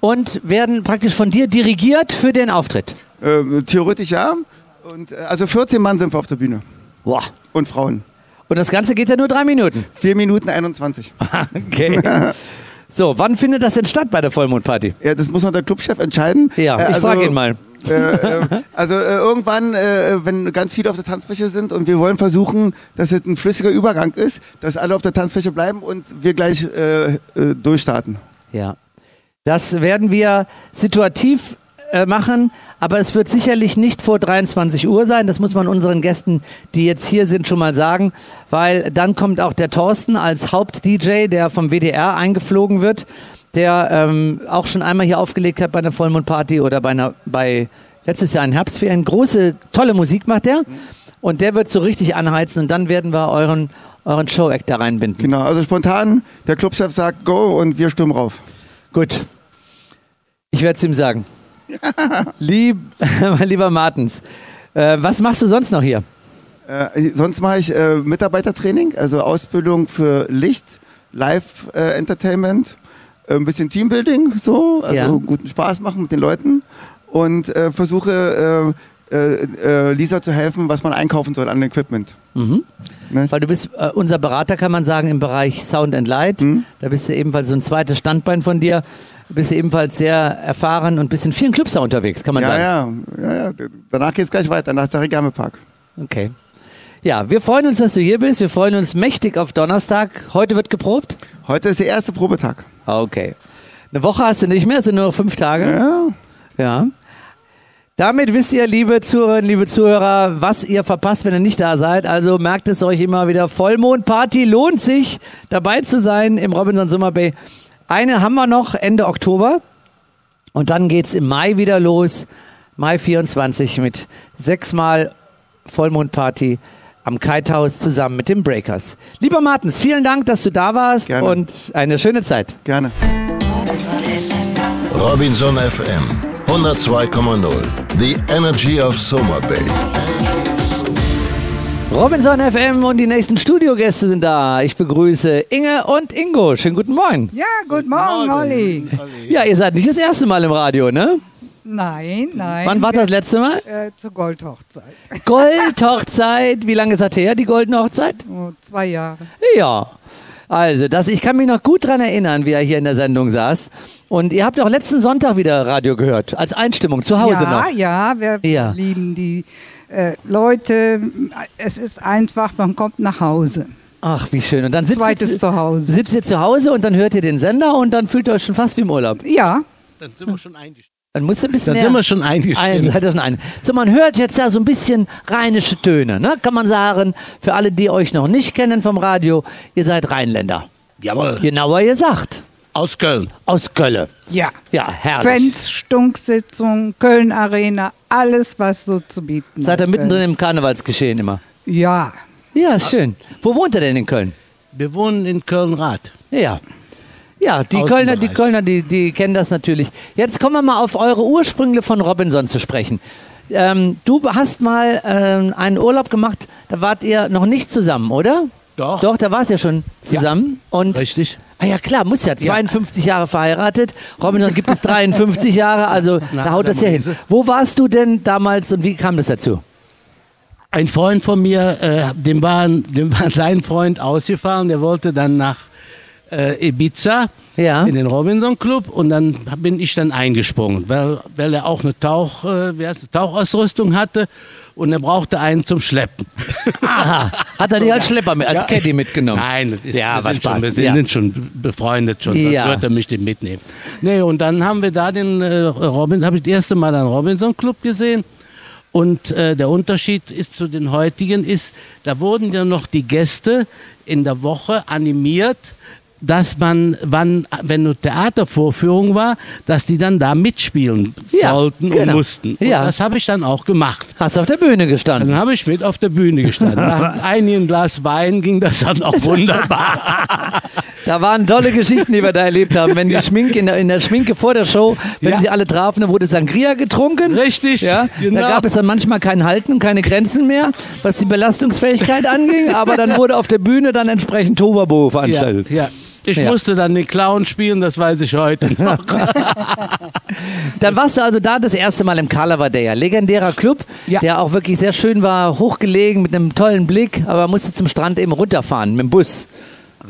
und werden praktisch von dir dirigiert für den Auftritt. Ähm, theoretisch ja. Und, äh, also 14 Mann sind wir auf der Bühne. Boah. Und Frauen. Und das Ganze geht ja nur drei Minuten. 4 Minuten 21. Okay. So, wann findet das denn statt bei der Vollmondparty? Ja, das muss noch der Clubchef entscheiden. Ja, Äh, ich also, frage ihn mal. Äh, äh, also äh, irgendwann, äh, wenn ganz viele auf der Tanzfläche sind und wir wollen versuchen, dass es ein flüssiger Übergang ist, dass alle auf der Tanzfläche bleiben und wir gleich äh, durchstarten. Ja. Das werden wir situativ äh, machen, aber es wird sicherlich nicht vor 23 Uhr sein. Das muss man unseren Gästen, die jetzt hier sind, schon mal sagen, weil dann kommt auch der Thorsten als Haupt-DJ, der vom WDR eingeflogen wird, der ähm, auch schon einmal hier aufgelegt hat bei einer Vollmondparty oder bei einer, bei letztes Jahr in Herbstferien. Große, tolle Musik macht der. Und der wird so richtig anheizen und dann werden wir euren, euren Show-Act da reinbinden. Genau, also spontan, der Clubchef sagt Go und wir stürmen rauf. Gut. Ich werde es ihm sagen. Lieb, mein lieber Martens, äh, was machst du sonst noch hier? Äh, sonst mache ich äh, Mitarbeitertraining, also Ausbildung für Licht, Live-Entertainment, äh, ein bisschen Teambuilding, so, also Ja. guten Spaß machen mit den Leuten und äh, versuche äh, äh, äh, Lisa zu helfen, was man einkaufen soll an Equipment. Ne? Weil du bist äh, unser Berater, kann man sagen, im Bereich Sound and Light. Mhm. Da bist du ebenfalls so ein zweites Standbein von dir. Du bist ebenfalls sehr erfahren und bist in vielen Clubs da unterwegs, kann man Ja, sagen. ja, ja, ja. Danach geht's gleich weiter, nach der Regamepark. Okay. Ja, wir freuen uns, dass du hier bist. Wir freuen uns mächtig auf Donnerstag. Heute wird geprobt. Heute ist der erste Probetag. Okay. Eine Woche hast du nicht mehr, es sind nur noch fünf Tage. Ja. Ja. Damit wisst ihr, liebe Zuhörerinnen, liebe Zuhörer, was ihr verpasst, wenn ihr nicht da seid. Also merkt es euch immer wieder. Vollmondparty lohnt sich, dabei zu sein im Robinson Summer Bay. Eine haben wir noch Ende Oktober. Und dann geht's im Mai wieder los. Mai 24 mit sechsmal Vollmondparty am Kitehaus zusammen mit den Breakers. Lieber Martens, vielen Dank, dass du da warst Gerne. und eine schöne Zeit. Gerne. Robinson FM 102,0. The Energy of Soma Bay. Robinson FM und die nächsten Studiogäste sind da. Ich begrüße Inge und Ingo. Schönen guten Morgen. Ja, guten Morgen, Olli. Ja, ihr seid nicht das erste Mal im Radio, ne? Nein, nein. Wann war das letzte Mal? Äh, zur Goldhochzeit. Goldhochzeit. Wie lange ist das her, die goldene Hochzeit? Oh, zwei Jahre. Ja. Also, das, ich kann mich noch gut dran erinnern, wie er hier in der Sendung saß. Und ihr habt auch letzten Sonntag wieder Radio gehört, als Einstimmung, zu Hause ja, noch. ja, wir Ja. lieben die äh, Leute. Es ist einfach, man kommt nach Hause. Ach, wie schön. Und dann sitzt Zweites ihr, Zuhause. sitzt ihr zu Hause und dann hört ihr den Sender und dann fühlt ihr euch schon fast wie im Urlaub. Ja, Dann sind wir schon eingestimmt. Dann musst du ein bisschen Dann näher- sind wir schon Ein, eingestimmt. seid ihr schon ein. So, man hört jetzt ja so ein bisschen rheinische Töne, ne? Kann man sagen, für alle, die euch noch nicht kennen vom Radio, ihr seid Rheinländer. Jawohl. Genauer gesagt. Aus Köln. Aus Kölle. ja. Ja, herrlich. Fans, Stunksitzung, Köln Arena, alles, was so zu bieten Seid ihr mittendrin im Karnevalsgeschehen immer? Ja, Ja, ist schön. Wo wohnt ihr denn in Köln? Wir wohnen in Köln-Rath. Ja. Ja, die. Kölner, die Kölner, die, die kennen das natürlich. Jetzt kommen wir mal auf eure Ursprünge von Robinson zu sprechen. Ähm, du hast mal ähm, einen Urlaub gemacht, da wart ihr noch nicht zusammen, oder? Doch. Doch, da wart ihr schon zusammen. Und Richtig. Ah ja klar, muss ja. 52 Jahre verheiratet. Robinson gibt es 53 Jahre, also Na, da haut das ja hin. Wo warst du denn damals und wie kam das dazu? Ein Freund von mir, äh, dem, war, dem war sein Freund ausgefahren, der wollte dann nach äh, Ibiza Ja. in den Robinson Club und dann bin ich dann eingesprungen, weil, weil er auch eine Tauch, äh, wie heißt, es, Tauchausrüstung hatte und er brauchte einen zum Schleppen. Aha, hat er dich als Schlepper, mit, als Caddy mitgenommen? Nein, das ist, Ja, wir sind, schon, wir sind ja. schon befreundet schon, Ja. sonst wird er mich den mitnehmen. Nee, und dann haben wir da den äh, Robin, habe ich das erste Mal den Robinson Club gesehen. Und äh, der Unterschied ist zu den heutigen ist, da wurden ja noch die Gäste in der Woche animiert, dass man, wann, wenn eine Theatervorführung war, dass die dann da mitspielen Ja, sollten genau. und mussten. Und Ja. das habe ich dann auch gemacht. Hast auf der Bühne gestanden. Dann habe ich mit auf der Bühne gestanden. Nach einem Glas Wein ging das dann auch wunderbar. Da waren tolle Geschichten, die wir da erlebt haben. Wenn die Schminke in der, in der Schminke vor der Show, wenn Ja. sie alle trafen, dann wurde Sangria getrunken. Richtig, Ja, genau. Da gab es dann manchmal kein Halten, keine Grenzen mehr, was die Belastungsfähigkeit anging. Aber dann wurde auf der Bühne dann entsprechend Toverbo ja, veranstaltet. ja. Ich Ja. musste dann den Clown spielen, das weiß ich heute noch. Dann warst du also da das erste Mal im Calavadea. Legendärer Club, Ja. der auch wirklich sehr schön war, hochgelegen mit einem tollen Blick, aber musste zum Strand eben runterfahren mit dem Bus.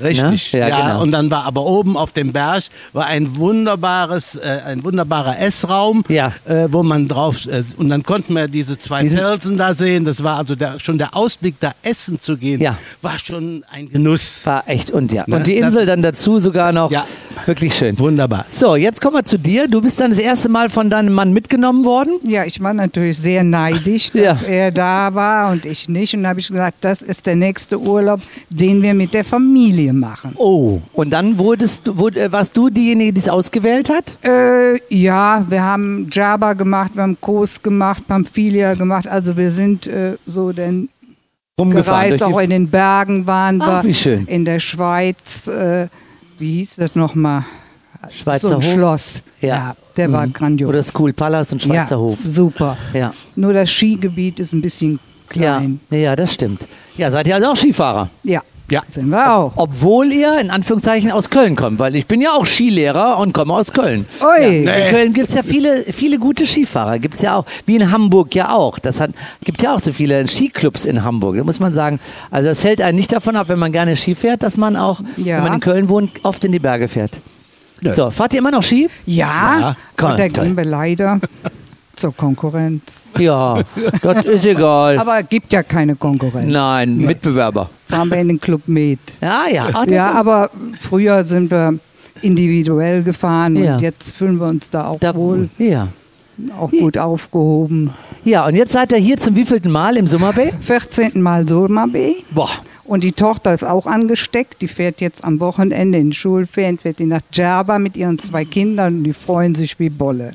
Richtig. Ja, Ja, genau. Und dann war aber oben auf dem Berg war ein wunderbares, äh, ein wunderbarer Essraum, Ja. äh, wo man drauf äh, und dann konnten wir diese zwei Diesen- Felsen da sehen. Das war also der, schon der Ausblick, da essen zu gehen, Ja. war schon ein Genuss. War echt und ja. Ne? Und die Insel dann dazu sogar noch. Ja. Wirklich schön. Wunderbar. So, jetzt kommen wir zu dir. Du bist dann das erste Mal von deinem Mann mitgenommen worden. ja, ich war natürlich sehr neidisch, dass Ja. er da war und ich nicht. Und da habe ich gesagt, das ist der nächste Urlaub, den wir mit der Familie machen. Oh. Und dann wurdest du, wurd, äh, warst du diejenige, die es ausgewählt hat? Äh, ja, wir haben Java gemacht, wir haben Kos gemacht, Pamphilia gemacht. Also wir sind äh, so denn gereist, auch in den Bergen waren Ach, wir. wie schön. In der Schweiz, äh, wie hieß das nochmal? Schweizer so ein Hof. Schloss. Ja. der war Mhm. grandios. Oder School Palace und Schweizer ja, Hof. super. Ja. Nur das Skigebiet ist ein bisschen Ja. klein. ja, das stimmt. Ja, seid ihr also auch Skifahrer? Ja, Ja. sind wir auch. Obwohl ihr in Anführungszeichen aus Köln kommt, weil ich bin ja auch Skilehrer und komme aus Köln. Ui. Ja, in Köln gibt's ja viele, viele gute Skifahrer, gibt's ja auch. Wie in Hamburg ja auch. Das hat, gibt ja auch so viele Skiclubs in Hamburg. Da muss man sagen, also das hält einen nicht davon ab, wenn man gerne Ski fährt, dass man auch, Ja. wenn man in Köln wohnt, oft in die Berge fährt. So, fahrt ihr immer noch Ski? Ja, Ja, komm, und da toll. gehen wir leider zur Konkurrenz. Ja, das ist egal. Aber gibt ja keine Konkurrenz. Nein, Mitbewerber. Fahren wir in den Club mit. Ja, ja. Ach, Ja, aber früher sind wir individuell gefahren Ja. und jetzt fühlen wir uns da auch da, wohl, ja. auch gut aufgehoben. Ja, und jetzt seid ihr hier zum wievielten Mal im Sommerbay? 14. Mal Solma B Boah. Und die Tochter ist auch angesteckt. Die fährt jetzt am Wochenende in Schulferien, fährt die nach Djerba mit ihren zwei Kindern und die freuen sich wie Bolle.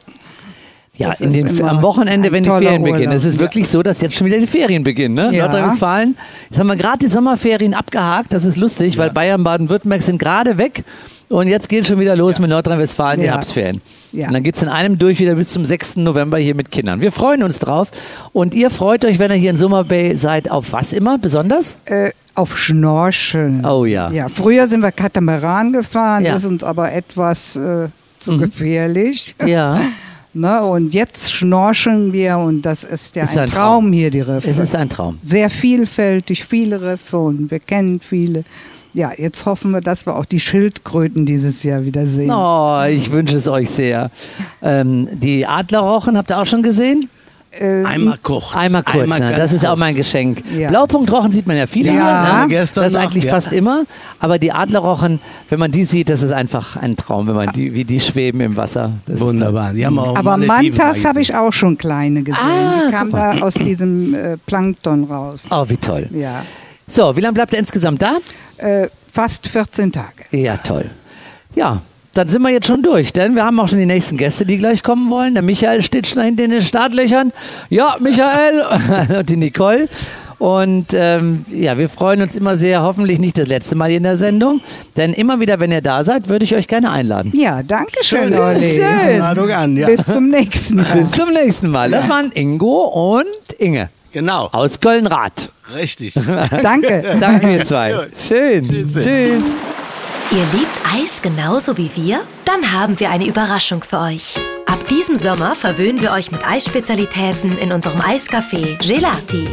Ja, Das in den, am Wochenende, wenn die Ferien beginnen. Urlaub. Es ist wirklich so, dass jetzt schon wieder die Ferien beginnen. Ne? Ja. Nordrhein-Westfalen, jetzt haben wir gerade die Sommerferien abgehakt. Das ist lustig, weil Bayern, Baden-Württemberg sind gerade weg. Und jetzt geht schon wieder los mit Nordrhein-Westfalen, die Ja. Herbstferien. Ja. Und dann geht's in einem durch wieder bis zum 6. November hier mit Kindern. Wir freuen uns drauf. Und ihr freut euch, wenn ihr hier in Summer Bay seid, auf was immer besonders? Äh, auf Schnorcheln. Oh ja. Ja, früher sind wir Katamaran gefahren, Ja. Mhm. ist uns aber etwas äh, zu gefährlich. Ja. Ne, und jetzt schnorcheln wir und das ist ja Ist ein, ein Traum, Traum. hier, die Riffe. Es ist ein Traum. Sehr vielfältig, viele Riffe und wir kennen viele. Ja, jetzt hoffen wir, dass wir auch die Schildkröten dieses Jahr wieder sehen. Oh, ich wünsche es euch sehr. Ähm, die Adlerrochen habt ihr auch schon gesehen? Äh, Einmal kurz. Einmal kurz, ne? ganz das ist auch mein Geschenk. Ja. Blaupunktrochen sieht man ja viele Ja. hier, ne? Gestern das ist noch, eigentlich ja. fast immer. Aber die Adlerrochen, wenn man die sieht, das ist einfach ein Traum, wenn man die, wie die schweben im Wasser. Das ist Wunderbar. Die haben auch aber Mantas habe ich auch schon kleine gesehen. Ah, die kamen da aus diesem äh, Plankton raus. Oh, wie toll. Ja, So, wie lange bleibt er insgesamt da? äh, fast 14 Tage. Ja, toll. Ja, dann sind wir jetzt schon durch, denn wir haben auch schon die nächsten Gäste, die gleich kommen wollen. Der Michael steht schon hinten in den Startlöchern. Ja, Michael und die Nicole. Und ähm, ja, wir freuen uns immer sehr, hoffentlich nicht das letzte Mal hier in der Sendung, denn immer wieder, wenn ihr da seid, würde ich euch gerne einladen. Ja, danke schön, Schön. Olli. Schön. Ladung an, ja. Bis zum nächsten Mal. Bis zum nächsten Mal. Das waren Ingo und Inge Genau. aus Köln-Rath. Richtig. Danke. Danke, ihr zwei. Schön. Tschüss. Ihr liebt Eis genauso wie wir? Dann haben wir eine Überraschung für euch. Ab diesem Sommer verwöhnen wir euch mit Eisspezialitäten in unserem Eiscafé Gelati.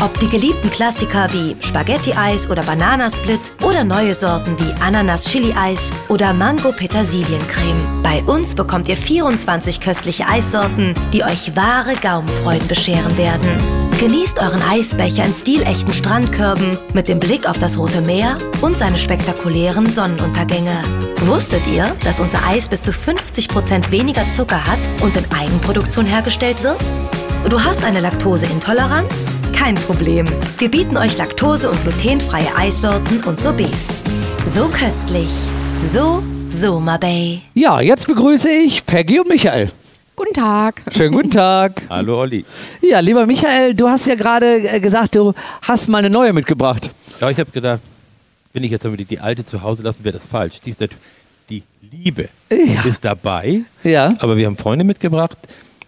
Ob die geliebten Klassiker wie Spaghetti-Eis oder Bananasplit oder neue Sorten wie Ananas-Chili-Eis oder Mango-Petersiliencreme. Bei uns bekommt ihr 24 köstliche Eissorten, die euch wahre Gaumenfreuden bescheren werden. Genießt euren Eisbecher in stilechten Strandkörben mit dem Blick auf das Rote Meer und seine spektakulären Sonnenuntergänge. Wusstet ihr, dass unser Eis bis zu 50% weniger Zucker hat und in Eigenproduktion hergestellt wird? Du hast eine Laktoseintoleranz? Kein Problem. Wir bieten euch laktose- und glutenfreie Eissorten und Sorbets. So köstlich. So Soma Bay. Ja, jetzt begrüße ich Peggy und Michael. Guten Tag. Schönen guten Tag. Hallo Olli. Ja, lieber Michael, du hast ja gerade äh, gesagt, du hast mal eine neue mitgebracht. Ja, ich habe gedacht, wenn ich jetzt aber die, alte zu Hause lasse, wäre das falsch. Die ist natürlich, die Liebe Ja. ist dabei, Ja, aber wir haben Freunde mitgebracht.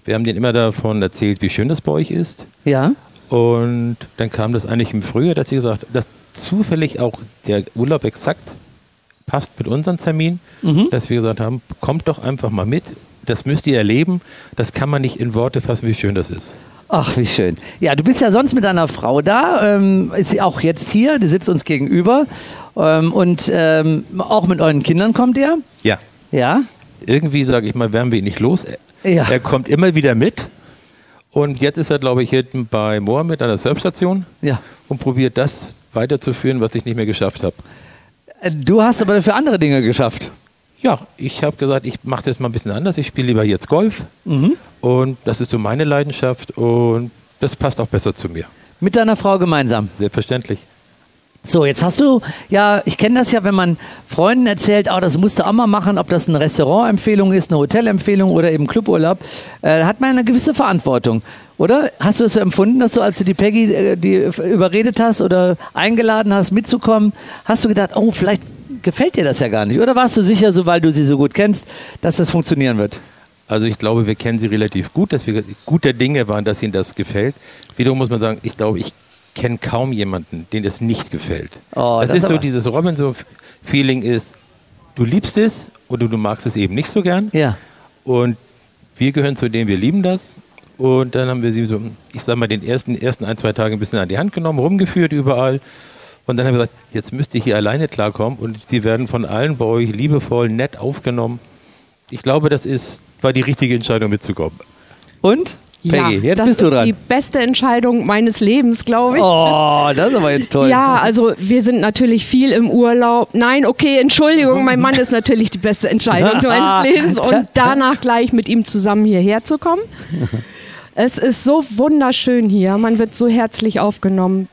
Wir haben denen immer davon erzählt, wie schön das bei euch ist. ja. Und dann kam das eigentlich im Frühjahr, dass sie gesagt dass zufällig auch der Urlaub exakt passt mit unserem Termin, dass wir gesagt haben, kommt doch einfach mal mit. Das müsst ihr erleben. Das kann man nicht in Worte fassen, wie schön das ist. Ach, wie schön. Ja, du bist ja sonst mit deiner Frau da, ähm, ist sie auch jetzt hier, die sitzt uns gegenüber. Ähm, und ähm, auch mit euren Kindern kommt ihr. Ja, Ja. irgendwie, sage ich mal, werden wir ihn nicht los. Er, Ja. er kommt immer wieder mit. Und jetzt ist er, glaube ich, hinten bei Mohammed an der Surfstation Ja. und probiert das weiterzuführen, was ich nicht mehr geschafft habe. Äh, Du hast aber dafür andere Dinge geschafft. Ja, ich habe gesagt, ich mache es jetzt mal ein bisschen anders. Ich spiele lieber jetzt Golf. Mhm. Und das ist so meine Leidenschaft und das passt auch besser zu mir. Mit deiner Frau gemeinsam. Selbstverständlich. So, jetzt hast du, ja, ich kenne das ja, wenn man Freunden erzählt, oh, das musst du auch mal machen, ob das eine Restaurantempfehlung ist, eine Hotelempfehlung oder eben Cluburlaub, äh, hat man eine gewisse Verantwortung, oder? Hast du es so empfunden, dass du, als du die Peggy äh, die überredet hast oder eingeladen hast, mitzukommen, hast du gedacht, oh, vielleicht gefällt dir das ja gar nicht? Oder warst du sicher, so weil du sie so gut kennst, dass das funktionieren wird? Also ich glaube, wir kennen sie relativ gut, dass wir guter Dinge waren, dass ihnen das gefällt. Wiederum muss man sagen, ich glaube, ich kenne kaum jemanden, den es nicht gefällt. Oh, das, das ist so dieses Robinson-Feeling ist, du liebst es oder du magst es eben nicht so gern. Ja. Und wir gehören zu denen, wir lieben das. Und dann haben wir sie so, ich sag mal, den ersten, ersten ein, zwei Tage ein bisschen an die Hand genommen, rumgeführt überall. Und dann haben wir gesagt, jetzt müsst ihr hier alleine klarkommen. Und sie werden von allen bei euch liebevoll, nett aufgenommen. Ich glaube, das ist, war die richtige Entscheidung mitzukommen. Und? Peggy, ja, jetzt das bist du ist dran. die beste Entscheidung meines Lebens, glaube ich. Oh, das ist aber jetzt toll. Ja, also wir sind natürlich viel im Urlaub. Nein, okay, Entschuldigung, mein Mann ist natürlich die beste Entscheidung meines Lebens und danach gleich mit ihm zusammen hierher zu kommen. Es ist so wunderschön hier, man wird so herzlich aufgenommen.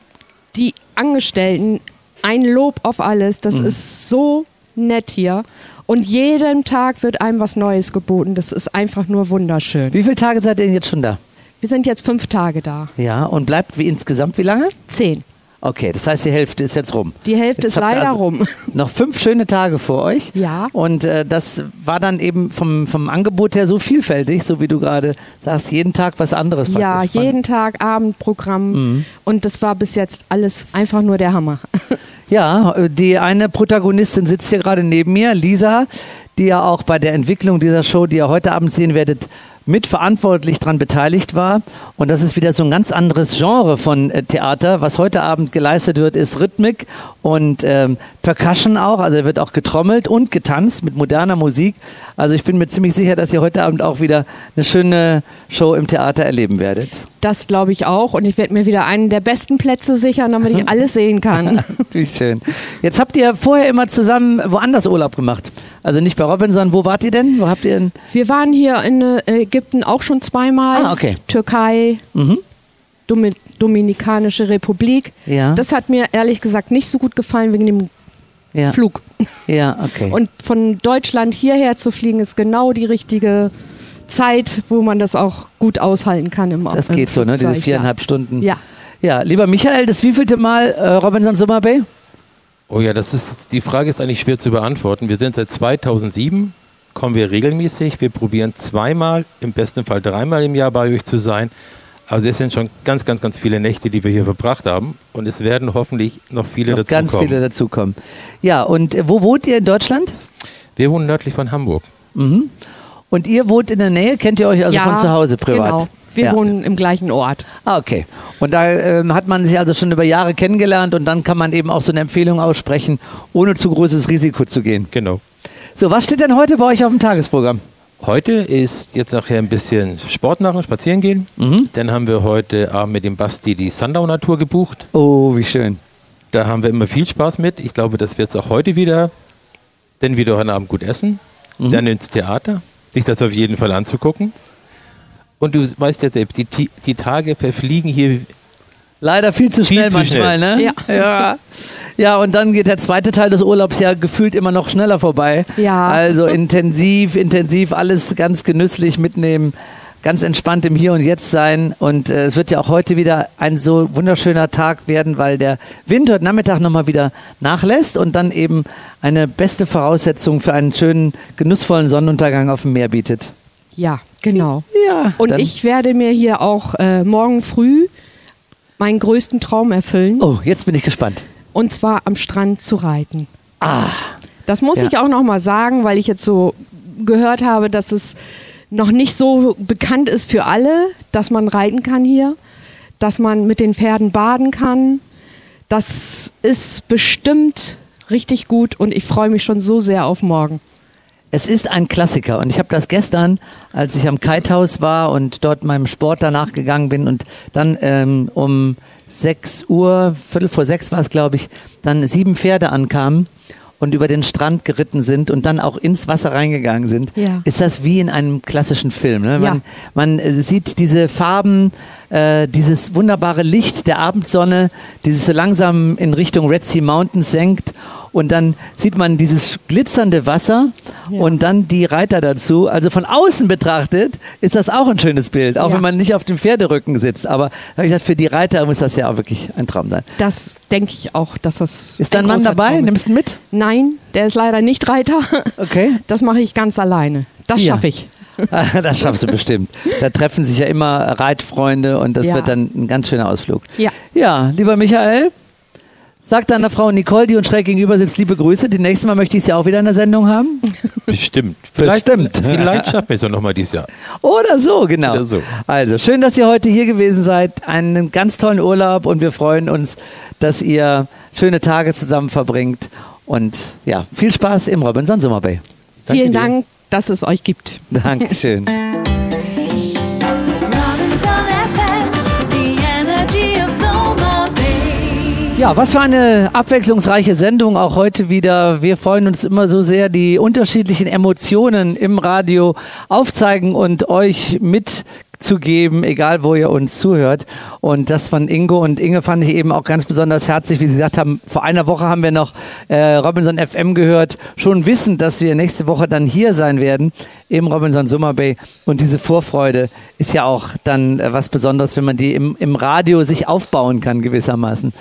Die Angestellten, ein Lob auf alles. Das Mhm. ist so nett hier. Und jeden Tag wird einem was Neues geboten. Das ist einfach nur wunderschön. Wie viele Tage seid ihr denn jetzt schon da? Wir sind jetzt fünf Tage da. Ja, und bleibt wie insgesamt wie lange? Zehn. Okay, das heißt, die Hälfte ist jetzt rum. Die Hälfte Jetzt ist leider also rum. Noch fünf schöne Tage vor euch. Ja. Und äh, das war dann eben vom, vom Angebot her so vielfältig, so wie du gerade sagst, jeden Tag was anderes. Ja, jeden Tag Abendprogramm. Mhm. Und das war bis jetzt alles einfach nur der Hammer. Ja, äh, die eine Protagonistin sitzt hier gerade neben mir, Lisa, die ja auch bei der Entwicklung dieser Show, die ihr heute Abend sehen werdet, mitverantwortlich daran beteiligt war. Und das ist wieder so ein ganz anderes Genre von äh, Theater. Was heute Abend geleistet wird, ist Rhythmik und ähm, Percussion auch. Also wird auch getrommelt und getanzt mit moderner Musik. Also ich bin mir ziemlich sicher, dass ihr heute Abend auch wieder eine schöne Show im Theater erleben werdet. Das glaube ich auch. Und ich werde mir wieder einen der besten Plätze sichern, damit ich alles sehen kann. Wie schön. Jetzt habt ihr vorher immer zusammen woanders Urlaub gemacht. Also nicht bei Robinson. Wo wart ihr denn? Wo habt ihr denn? Wir waren hier in äh, Ägypten auch schon zweimal. Ah, okay. Türkei, Mhm. Domi Dominikanische Republik. Ja. Das hat mir ehrlich gesagt nicht so gut gefallen wegen dem Ja. Flug. Ja, okay. Und von Deutschland hierher zu fliegen ist genau die richtige Zeit, wo man das auch gut aushalten kann im das im geht so, ne? Diese viereinhalb Stunden. Ja. Ja, lieber Michael, das wievielte Mal äh, Robinson Summer Bay? Oh ja, das ist, die Frage ist eigentlich schwer zu beantworten. Wir sind seit 2007, kommen wir regelmäßig. Wir probieren zweimal, im besten Fall dreimal im Jahr bei euch zu sein. Also es sind schon ganz, ganz, ganz viele Nächte, die wir hier verbracht haben. Und es werden hoffentlich noch viele Noch dazu ganz kommen. viele dazukommen. Ja, und äh, wo wohnt ihr in Deutschland? Wir wohnen nördlich von Hamburg. Mhm. Und ihr wohnt in der Nähe? Kennt ihr euch also Ja, von zu Hause privat? Genau. Wir ja. wohnen im gleichen Ort. Ah, okay. Und da ähm, hat man sich also schon über Jahre kennengelernt und dann kann man eben auch so eine Empfehlung aussprechen, ohne zu großes Risiko zu gehen. Genau. So, was steht denn heute bei euch auf dem Tagesprogramm? Heute ist jetzt nachher ein bisschen Sport machen, spazieren gehen. Mhm. Dann haben wir heute Abend mit dem Basti die Sundowner-Tour gebucht. Oh, wie schön. Da haben wir immer viel Spaß mit. Ich glaube, das wird es auch heute wieder. Dann wieder heute Abend gut essen. Mhm. Dann ins Theater. Sich das auf jeden Fall anzugucken. Und du weißt ja selbst, die, die Tage verfliegen hier Leider viel zu schnell Viel zu manchmal, schnell. ne? Ja. ja. Ja, und dann geht der zweite Teil des Urlaubs ja gefühlt immer noch schneller vorbei. Ja. Also intensiv, intensiv, alles ganz genüsslich mitnehmen, ganz entspannt im Hier und Jetzt sein. Und äh, es wird ja auch heute wieder ein so wunderschöner Tag werden, weil der Wind heute Nachmittag nochmal wieder nachlässt und dann eben eine beste Voraussetzung für einen schönen, genussvollen Sonnenuntergang auf dem Meer bietet. Ja, genau. Ja. Und ich werde mir hier auch äh, morgen früh meinen größten Traum erfüllen. Oh, jetzt bin ich gespannt. Und zwar am Strand zu reiten. Ah. Das muss Ja. ich auch noch mal sagen, weil ich jetzt so gehört habe, dass es noch nicht so bekannt ist für alle, dass man reiten kann hier, dass man mit den Pferden baden kann. Das ist bestimmt richtig gut und ich freue mich schon so sehr auf morgen. Es ist ein Klassiker und ich habe das gestern, als ich am Kitehaus war und dort meinem Sport danach gegangen bin und dann ähm, um 6 Uhr, Viertel vor sechs war es glaube ich, dann sieben Pferde ankamen und über den Strand geritten sind und dann auch ins Wasser reingegangen sind, Ja. ist das wie in einem klassischen Film. Ne? Man, Ja. man äh, sieht diese Farben, äh, dieses wunderbare Licht der Abendsonne, dieses so langsam in Richtung Red Sea Mountains senkt und dann sieht man dieses glitzernde Wasser Ja. und dann die Reiter dazu. Also von außen betrachtet ist das auch ein schönes Bild, auch Ja. wenn man nicht auf dem Pferderücken sitzt. Aber ich gesagt, für die Reiter muss das ja auch wirklich ein Traum sein. Das denke ich auch, dass das. Ist dein ein Mann dabei? Nimmst du ihn mit? Nein, der ist leider nicht Reiter. Okay. Das mache ich ganz alleine. Das Ja. schaffe ich. das schaffst du bestimmt. Da treffen sich ja immer Reitfreunde und das wird dann ein ganz schöner Ausflug. Ja. Ja, lieber Michael, sag deiner Frau Nicole, die uns schräg gegenüber sitzt, liebe Grüße. Die nächste Mal möchte ich sie auch wieder in der Sendung haben. Bestimmt. Bestimmt. Vielleicht schaffen wir es ja nochmal dieses Jahr. Oder so, genau. Oder so. Also, schön, dass ihr heute hier gewesen seid. Einen ganz tollen Urlaub und wir freuen uns, dass ihr schöne Tage zusammen verbringt. Und ja, viel Spaß im Robinson Summer Bay. Vielen dir. Dank, dass es euch gibt. Dankeschön. Ja, was für eine abwechslungsreiche Sendung auch heute wieder. Wir freuen uns immer so sehr, die unterschiedlichen Emotionen im Radio aufzeigen und euch mit zu geben, egal wo ihr uns zuhört. Und das von Ingo und Inge fand ich eben auch ganz besonders herzlich, wie sie gesagt haben, vor einer Woche haben wir noch äh, Robinson FM gehört, schon wissend, dass wir nächste Woche dann hier sein werden im Robinson Summer Bay. Und diese Vorfreude ist ja auch dann äh, was Besonderes, wenn man die im, im Radio sich aufbauen kann gewissermaßen.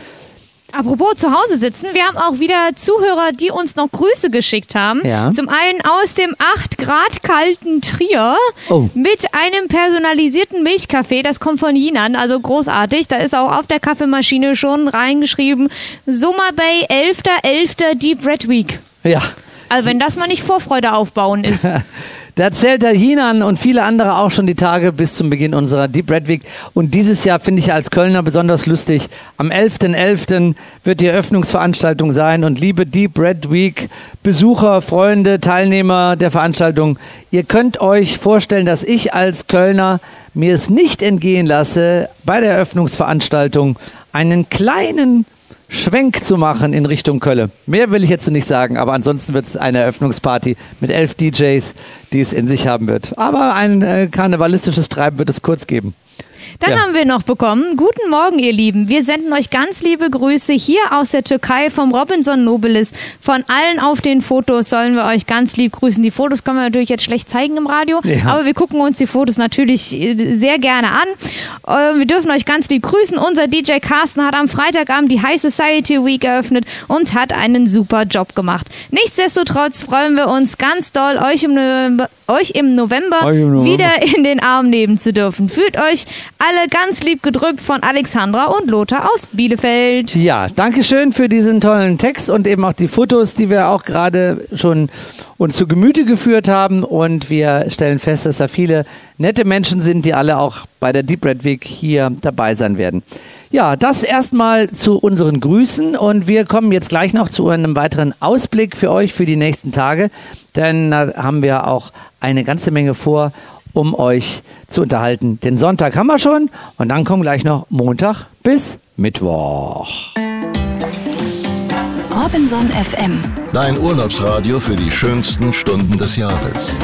Apropos zu Hause sitzen, wir haben auch wieder Zuhörer, die uns noch Grüße geschickt haben. Ja. Zum einen aus dem 8 Grad kalten Trier Oh. mit einem personalisierten Milchkaffee. Das kommt von Jinan, also großartig. Da ist auch auf der Kaffeemaschine schon reingeschrieben Summer Bay 11.11. Deep Red Week. Ja. Also wenn das mal nicht Vorfreude aufbauen ist. Da zählt der Hinan und viele andere auch schon die Tage bis zum Beginn unserer Deep Red Week. Und dieses Jahr finde ich als Kölner besonders lustig. Am 11.11. wird die Eröffnungsveranstaltung sein. Und liebe Deep Red Week Besucher, Freunde, Teilnehmer der Veranstaltung, ihr könnt euch vorstellen, dass ich als Kölner mir es nicht entgehen lasse, bei der Eröffnungsveranstaltung einen kleinen Schwenk zu machen in Richtung Kölle. Mehr will ich jetzt nicht sagen, aber ansonsten wird es eine Eröffnungsparty mit elf DJs, die es in sich haben wird. Aber ein äh, karnevalistisches Treiben wird es kurz geben. Dann Ja. haben wir noch bekommen, guten Morgen ihr Lieben, wir senden euch ganz liebe Grüße hier aus der Türkei vom Robinson Nobilis. Von allen auf den Fotos sollen wir euch ganz lieb grüßen. Die Fotos können wir natürlich jetzt schlecht zeigen im Radio, Ja. aber wir gucken uns die Fotos natürlich äh, sehr gerne an. Äh, Wir dürfen euch ganz lieb grüßen. Unser DJ Carsten hat am Freitagabend die High Society Week eröffnet und hat einen super Job gemacht. Nichtsdestotrotz freuen wir uns ganz doll, euch im November, euch im November, Euch im November. wieder in den Arm nehmen zu dürfen. Fühlt euch alle ganz lieb gedrückt von Alexandra und Lothar aus Bielefeld. Ja, danke schön für diesen tollen Text und eben auch die Fotos, die wir auch gerade schon uns zu Gemüte geführt haben. Und wir stellen fest, dass da viele nette Menschen sind, die alle auch bei der Deep Red Week hier dabei sein werden. Ja, das erstmal zu unseren Grüßen und wir kommen jetzt gleich noch zu einem weiteren Ausblick für euch für die nächsten Tage, denn da haben wir auch eine ganze Menge vor, um euch zu unterhalten. Den Sonntag haben wir schon und dann kommen gleich noch Montag bis Mittwoch. Robinson FM. Dein Urlaubsradio für die schönsten Stunden des Jahres.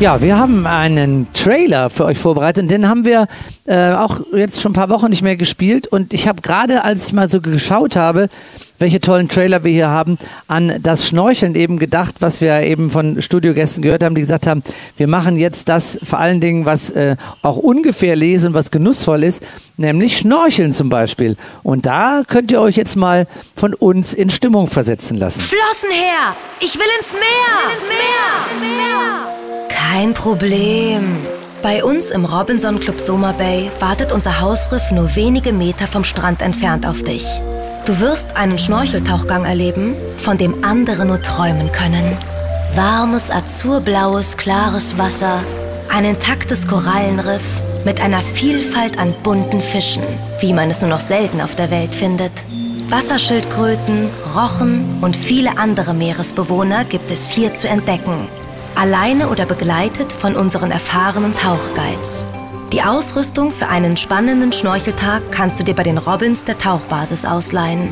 Ja, wir haben einen Trailer für euch vorbereitet und den haben wir äh, auch jetzt schon ein paar Wochen nicht mehr gespielt und ich habe gerade, als ich mal so geschaut habe, welche tollen Trailer wir hier haben, an das Schnorcheln eben gedacht, was wir eben von Studiogästen gehört haben, die gesagt haben, wir machen jetzt das vor allen Dingen, was äh, auch ungefährlich ist und was genussvoll ist, nämlich Schnorcheln zum Beispiel. Und da könnt ihr euch jetzt mal von uns in Stimmung versetzen lassen. Flossen her! Ich will ins Meer! Ins Meer! Kein Problem. Bei uns im Robinson Club Soma Bay wartet unser Hausriff nur wenige Meter vom Strand entfernt auf dich. Du wirst einen Schnorcheltauchgang erleben, von dem andere nur träumen können. Warmes, azurblaues, klares Wasser, ein intaktes Korallenriff mit einer Vielfalt an bunten Fischen, wie man es nur noch selten auf der Welt findet. Wasserschildkröten, Rochen und viele andere Meeresbewohner gibt es hier zu entdecken. Alleine oder begleitet von unseren erfahrenen Tauchguides. Die Ausrüstung für einen spannenden Schnorcheltag kannst du dir bei den Robins der Tauchbasis ausleihen.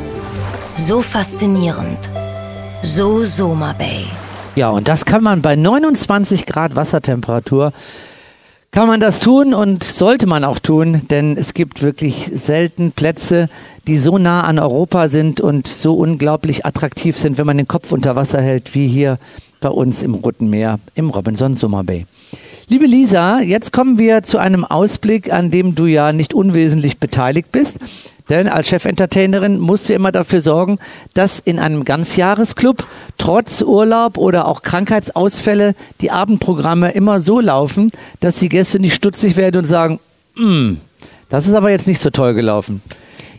So faszinierend. So Soma Bay. Ja, und das kann man bei 29 Grad Wassertemperatur kann man das tun und sollte man auch tun, denn es gibt wirklich selten Plätze, die so nah an Europa sind und so unglaublich attraktiv sind, wenn man den Kopf unter Wasser hält, wie hier bei uns im Roten Meer im Robinson Summer Bay. Liebe Lisa, jetzt kommen wir zu einem Ausblick, an dem du ja nicht unwesentlich beteiligt bist. Denn als Chefentertainerin musst du immer dafür sorgen, dass in einem Ganzjahresclub trotz Urlaub oder auch Krankheitsausfälle die Abendprogramme immer so laufen, dass die Gäste nicht stutzig werden und sagen, "Hm, das ist aber jetzt nicht so toll gelaufen.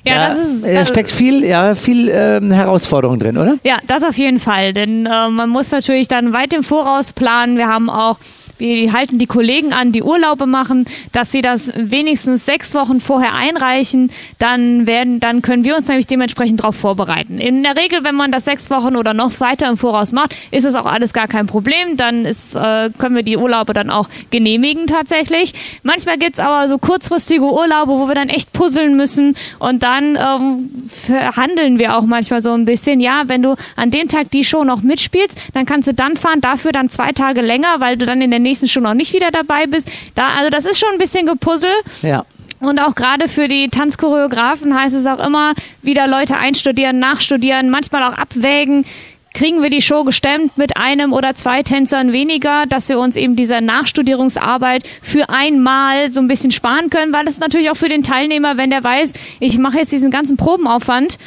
Ja, das ist- Da steckt viel, ja, viel ähm, Herausforderung drin, oder? Ja, das auf jeden Fall, denn äh, man muss natürlich dann weit im Voraus planen. Wir haben auch wir halten die Kollegen an, die Urlaube machen, dass sie das wenigstens sechs Wochen vorher einreichen. Dann werden, dann können wir uns nämlich dementsprechend darauf vorbereiten. In der Regel, wenn man das sechs Wochen oder noch weiter im Voraus macht, ist es auch alles gar kein Problem. Dann ist, äh, können wir die Urlaube dann auch genehmigen tatsächlich. Manchmal gibt's aber so kurzfristige Urlaube, wo wir dann echt puzzeln müssen und dann ähm, verhandeln wir auch manchmal so ein bisschen. Ja, wenn du an dem Tag die Show noch mitspielst, dann kannst du dann fahren, dafür dann zwei Tage länger, weil du dann in der nächsten Show noch nicht wieder dabei bist. Da, also das ist schon ein bisschen Gepuzzle. Ja. Und auch gerade für die Tanzchoreografen heißt es auch immer wieder Leute einstudieren, nachstudieren, manchmal auch abwägen. Kriegen wir die Show gestemmt mit einem oder zwei Tänzern weniger, dass wir uns eben dieser Nachstudierungsarbeit für einmal so ein bisschen sparen können, weil es natürlich auch für den Teilnehmer, wenn der weiß, ich mache jetzt diesen ganzen Probenaufwand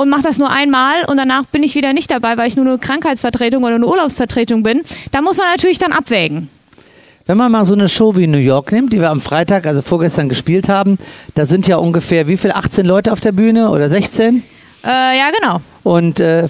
und mache das nur einmal und danach bin ich wieder nicht dabei, weil ich nur eine Krankheitsvertretung oder eine Urlaubsvertretung bin, da muss man natürlich dann abwägen. Wenn man mal so eine Show wie New York nimmt, die wir am Freitag, also vorgestern gespielt haben, da sind ja ungefähr wie viel? 18 Leute auf der Bühne oder 16? Äh, ja, genau. Und äh,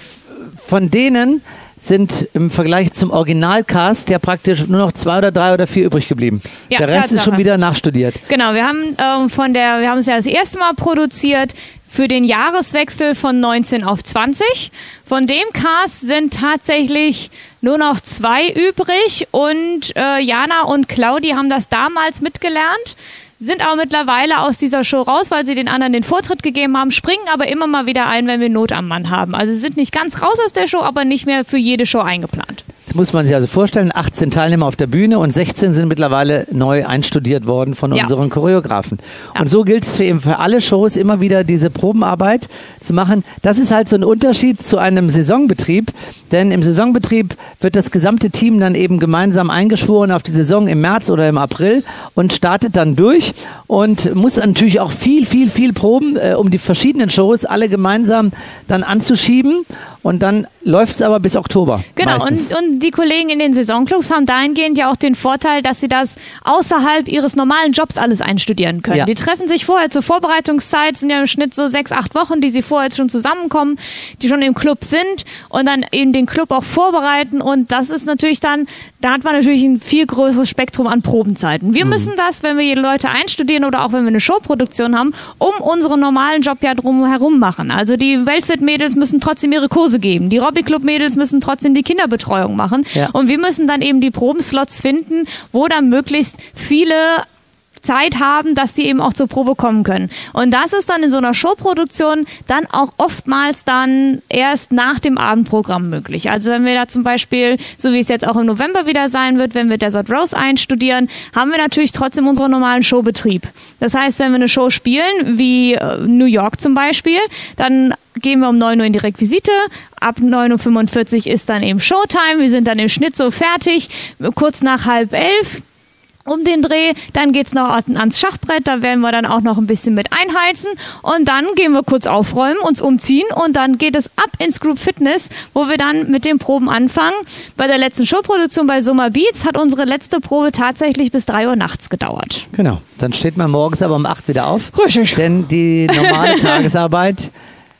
von denen sind im Vergleich zum Originalcast ja praktisch nur noch zwei oder drei oder vier übrig geblieben. Ja, der Rest ist Tatsache. schon wieder nachstudiert. Genau, wir haben ähm, von der, wir haben es ja das erste Mal produziert für den Jahreswechsel von 19 auf 20. Von dem Cast sind tatsächlich nur noch zwei übrig und äh, Jana und Claudi haben das damals mitgelernt. Sind aber mittlerweile aus dieser Show raus, weil sie den anderen den Vortritt gegeben haben, springen aber immer mal wieder ein, wenn wir Not am Mann haben. Also sie sind nicht ganz raus aus der Show, aber nicht mehr für jede Show eingeplant. Das muss man sich also vorstellen, 18 Teilnehmer auf der Bühne und 16 sind mittlerweile neu einstudiert worden von Ja. unseren Choreografen. Und so gilt es eben für alle Shows immer wieder diese Probenarbeit zu machen. Das ist halt so ein Unterschied zu einem Saisonbetrieb, denn im Saisonbetrieb wird das gesamte Team dann eben gemeinsam eingeschworen auf die Saison im März oder im April und startet dann durch und muss natürlich auch viel, viel, viel proben, äh, um die verschiedenen Shows alle gemeinsam dann anzuschieben und dann läuft es aber bis Oktober. Genau, meistens. und, und die Kollegen in den Saisonclubs haben dahingehend ja auch den Vorteil, dass sie das außerhalb ihres normalen Jobs alles einstudieren können. Ja. Die treffen sich vorher zur Vorbereitungszeit, sind ja im Schnitt so sechs, acht Wochen, die sie vorher schon zusammenkommen, die schon im Club sind und dann eben den Club auch vorbereiten und das ist natürlich dann, da hat man natürlich ein viel größeres Spektrum an Probenzeiten. Wir müssen das, wenn wir die Leute einstudieren oder auch wenn wir eine Showproduktion haben, um unseren normalen Job ja drumherum machen. Also die Weltfit-Mädels müssen trotzdem ihre Kurse geben. Die Robbie Club-Mädels müssen trotzdem die Kinderbetreuung machen. Ja. Und wir müssen dann eben die Probenslots finden, wo dann möglichst viele Zeit haben, dass die eben auch zur Probe kommen können. Und das ist dann in so einer Showproduktion dann auch oftmals dann erst nach dem Abendprogramm möglich. Also wenn wir da zum Beispiel, so wie es jetzt auch im November wieder sein wird, wenn wir Desert Rose einstudieren, haben wir natürlich trotzdem unseren normalen Showbetrieb. Das heißt, wenn wir eine Show spielen, wie äh, New York zum Beispiel, dann gehen wir um 9 Uhr in die Requisite. Ab 9.45 Uhr ist dann eben Showtime. Wir sind dann im Schnitt so fertig, kurz nach halb elf um den Dreh. Dann geht's noch an- ans Schachbrett, da werden wir dann auch noch ein bisschen mit einheizen und dann gehen wir kurz aufräumen, uns umziehen und dann geht es ab ins Group Fitness, wo wir dann mit den Proben anfangen. Bei der letzten Showproduktion bei Summer Beats hat unsere letzte Probe tatsächlich bis 3 Uhr nachts gedauert. Genau. Dann steht man morgens aber um 8 wieder auf. Richtig. Denn die normale Tagesarbeit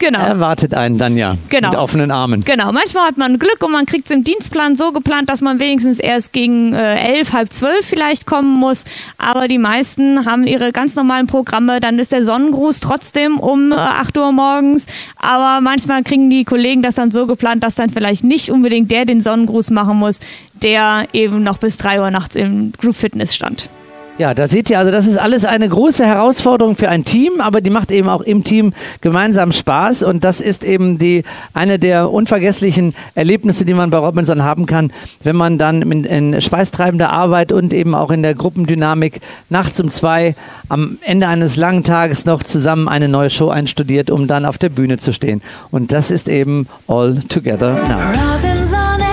Genau. erwartet einen dann ja Genau. mit offenen Armen. Genau, manchmal hat man Glück und man kriegt es im Dienstplan so geplant, dass man wenigstens erst gegen äh, elf, halb zwölf vielleicht kommen muss. Aber die meisten haben ihre ganz normalen Programme. Dann ist der Sonnengruß trotzdem um äh, 8 Uhr morgens. Aber manchmal kriegen die Kollegen das dann so geplant, dass dann vielleicht nicht unbedingt der den Sonnengruß machen muss, der eben noch bis 3 Uhr nachts im Group Fitness stand. Ja, da seht ihr, also das ist alles eine große Herausforderung für ein Team, aber die macht eben auch im Team gemeinsam Spaß und das ist eben die eine der unvergesslichen Erlebnisse, die man bei Robinson haben kann, wenn man dann in, in schweißtreibender Arbeit und eben auch in der Gruppendynamik nachts um zwei am Ende eines langen Tages noch zusammen eine neue Show einstudiert, um dann auf der Bühne zu stehen. Und das ist eben All Together Now. Robinson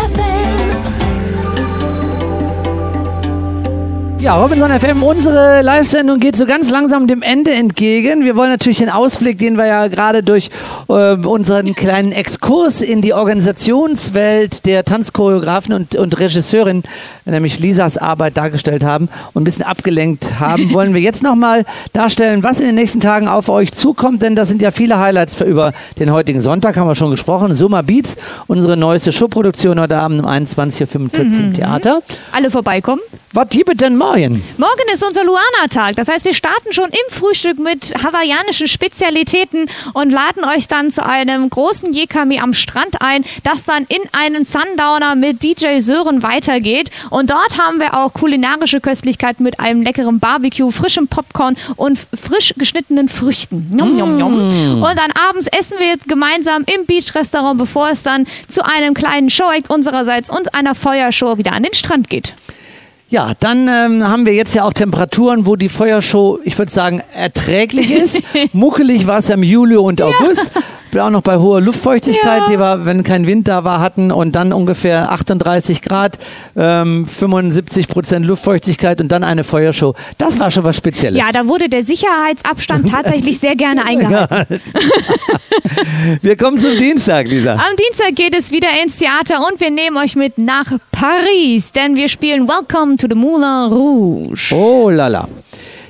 Ja, Robinson FM, unsere Live-Sendung geht so ganz langsam dem Ende entgegen. Wir wollen natürlich den Ausblick, den wir ja gerade durch äh, unseren kleinen Exkurs in die Organisationswelt der Tanzchoreografen und, und Regisseurin, nämlich Lisas Arbeit dargestellt haben und ein bisschen abgelenkt haben, wollen wir jetzt nochmal darstellen, was in den nächsten Tagen auf euch zukommt, denn das sind ja viele Highlights für über den heutigen Sonntag, haben wir schon gesprochen. Summer Beats, unsere neueste Showproduktion heute Abend um 21.45 Uhr im Theater. Alle vorbeikommen. Was gibt es denn morgen? Morgen ist unser Luana-Tag. Das heißt, wir starten schon im Frühstück mit hawaiianischen Spezialitäten und laden euch dann zu einem großen Jekami am Strand ein, das dann in einen Sundowner mit DJ Sören weitergeht. Und dort haben wir auch kulinarische Köstlichkeiten mit einem leckeren Barbecue, frischem Popcorn und frisch geschnittenen Früchten. Nom, nom, nom. Und dann abends essen wir jetzt gemeinsam im Beach-Restaurant, bevor es dann zu einem kleinen Show-Act unsererseits und einer Feuershow wieder an den Strand geht. Ja, dann ähm, haben wir jetzt ja auch Temperaturen, wo die Feuershow, ich würde sagen, erträglich ist. Muckelig war es ja im Juli und August. Wir auch noch bei hoher Luftfeuchtigkeit, Ja. die wir, wenn kein Wind da war, hatten und dann ungefähr 38 Grad, ähm, 75 Prozent Luftfeuchtigkeit und dann eine Feuershow. Das war schon was Spezielles. Ja, da wurde der Sicherheitsabstand tatsächlich sehr gerne eingehalten. Wir kommen zum Dienstag, Lisa. Am Dienstag geht es wieder ins Theater und wir nehmen euch mit nach Paris, denn wir spielen Welcome to the Moulin Rouge. Oh lala.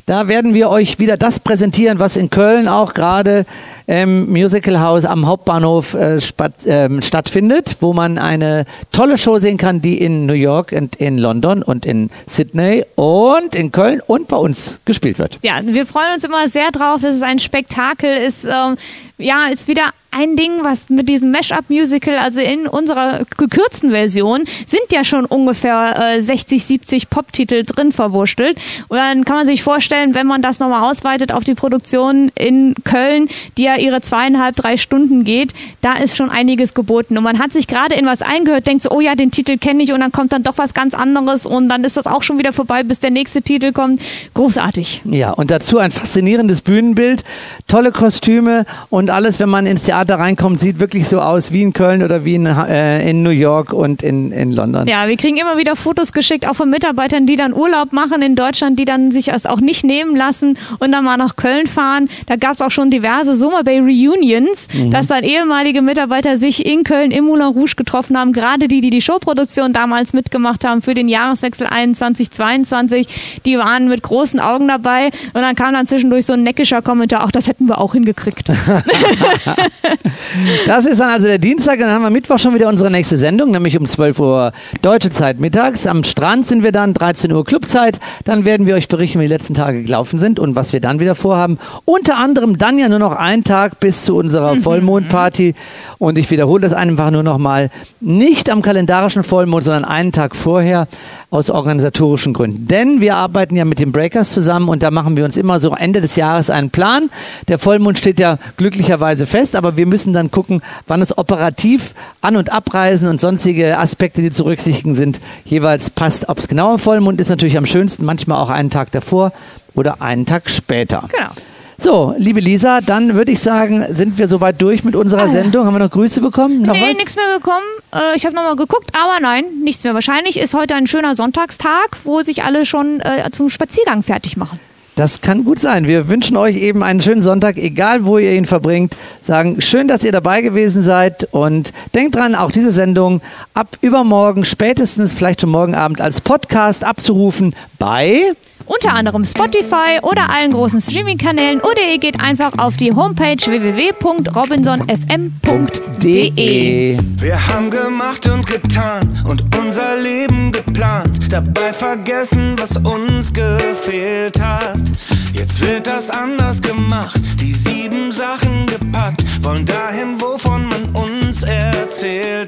Da werden wir euch wieder das präsentieren, was in Köln auch gerade im Musical House am Hauptbahnhof äh, spat, ähm, stattfindet, wo man eine tolle Show sehen kann, die in New York und in London und in Sydney und in Köln und bei uns gespielt wird. Ja, wir freuen uns immer sehr drauf. Das ist ein Spektakel, ist ähm, ja ist wieder ein Ding, was mit diesem Mashup-Musical, also in unserer gekürzten Version, sind ja schon ungefähr äh, 60, 70 Pop-Titel drin verwurschtelt. Und dann kann man sich vorstellen, wenn man das nochmal ausweitet auf die Produktion in Köln, die ja ihre zweieinhalb, drei Stunden geht, da ist schon einiges geboten. Und man hat sich gerade in was eingehört, denkt so, oh ja, den Titel kenne ich und dann kommt dann doch was ganz anderes und dann ist das auch schon wieder vorbei, bis der nächste Titel kommt. Großartig. Ja, und dazu ein faszinierendes Bühnenbild, tolle Kostüme und alles, wenn man ins Theater reinkommt, sieht wirklich so aus wie in Köln oder wie in, äh, in New York und in, in London. Ja, wir kriegen immer wieder Fotos geschickt, auch von Mitarbeitern, die dann Urlaub machen in Deutschland, die dann sich das auch nicht nehmen lassen und dann mal nach Köln fahren. Da gab es auch schon diverse Summer Bay Reunions, Mhm. dass dann ehemalige Mitarbeiter sich in Köln im Moulin Rouge getroffen haben. Gerade die, die die Showproduktion damals mitgemacht haben für den Jahreswechsel 21, 22, die waren mit großen Augen dabei und dann kam dann zwischendurch so ein neckischer Kommentar, ach, das hätten wir auch hingekriegt. Das ist dann also der Dienstag, dann haben wir Mittwoch schon wieder unsere nächste Sendung, nämlich um 12 Uhr deutsche Zeit mittags. Am Strand sind wir dann, 13 Uhr Clubzeit. Dann werden wir euch berichten, wie die letzten Tage gelaufen sind und was wir dann wieder vorhaben. Unter anderem dann ja nur noch einen Tag bis zu unserer Vollmondparty. Und ich wiederhole das einfach nur noch mal. Nicht am kalendarischen Vollmond, sondern einen Tag vorher aus organisatorischen Gründen. Denn wir arbeiten ja mit den Breakers zusammen und da machen wir uns immer so Ende des Jahres einen Plan. Der Vollmond steht ja glücklicherweise fest, aber wir müssen dann gucken, wann es operativ An- und Abreisen und sonstige Aspekte, die zu berücksichtigen sind, jeweils passt. Ob es genau am Vollmond ist, natürlich am schönsten, manchmal auch einen Tag davor oder einen Tag später. Genau. So, liebe Lisa, dann würde ich sagen, sind wir soweit durch mit unserer Sendung. Haben wir noch Grüße bekommen? Noch nee, nichts mehr gekommen. Äh, ich habe nochmal geguckt, aber nein, nichts mehr. Wahrscheinlich ist heute ein schöner Sonntagstag, wo sich alle schon äh, zum Spaziergang fertig machen. Das kann gut sein. Wir wünschen euch eben einen schönen Sonntag, egal wo ihr ihn verbringt. Sagen schön, dass ihr dabei gewesen seid und denkt dran, auch diese Sendung ab übermorgen, spätestens vielleicht schon morgen Abend als Podcast abzurufen bei Unter anderem Spotify oder allen großen Streaming-Kanälen oder ihr geht einfach auf die Homepage www.robinsonfm.de. Wir haben gemacht und getan und unser Leben geplant, dabei vergessen, was uns gefehlt hat. Jetzt wird das anders gemacht, die sieben Sachen gepackt, wollen dahin, wovon man uns erzählt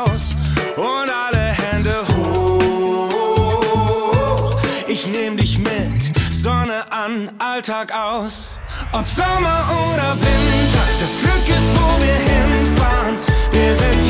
raus und alle Hände hoch. Ich nehm dich mit, Sonne an, Alltag aus. Ob Sommer oder Winter, das Glück ist, wo wir hinfahren. Wir sind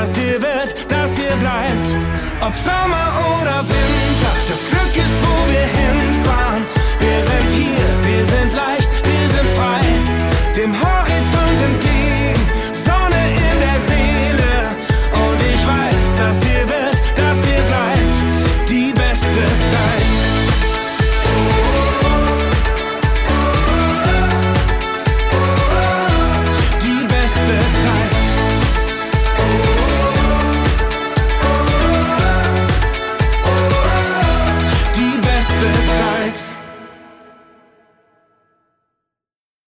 das hier wird, das hier bleibt. Ob Sommer oder Winter, das Glück ist, wo wir hinfahren. Wir sind hier, wir sind leicht, wir sind frei. Dem Horizont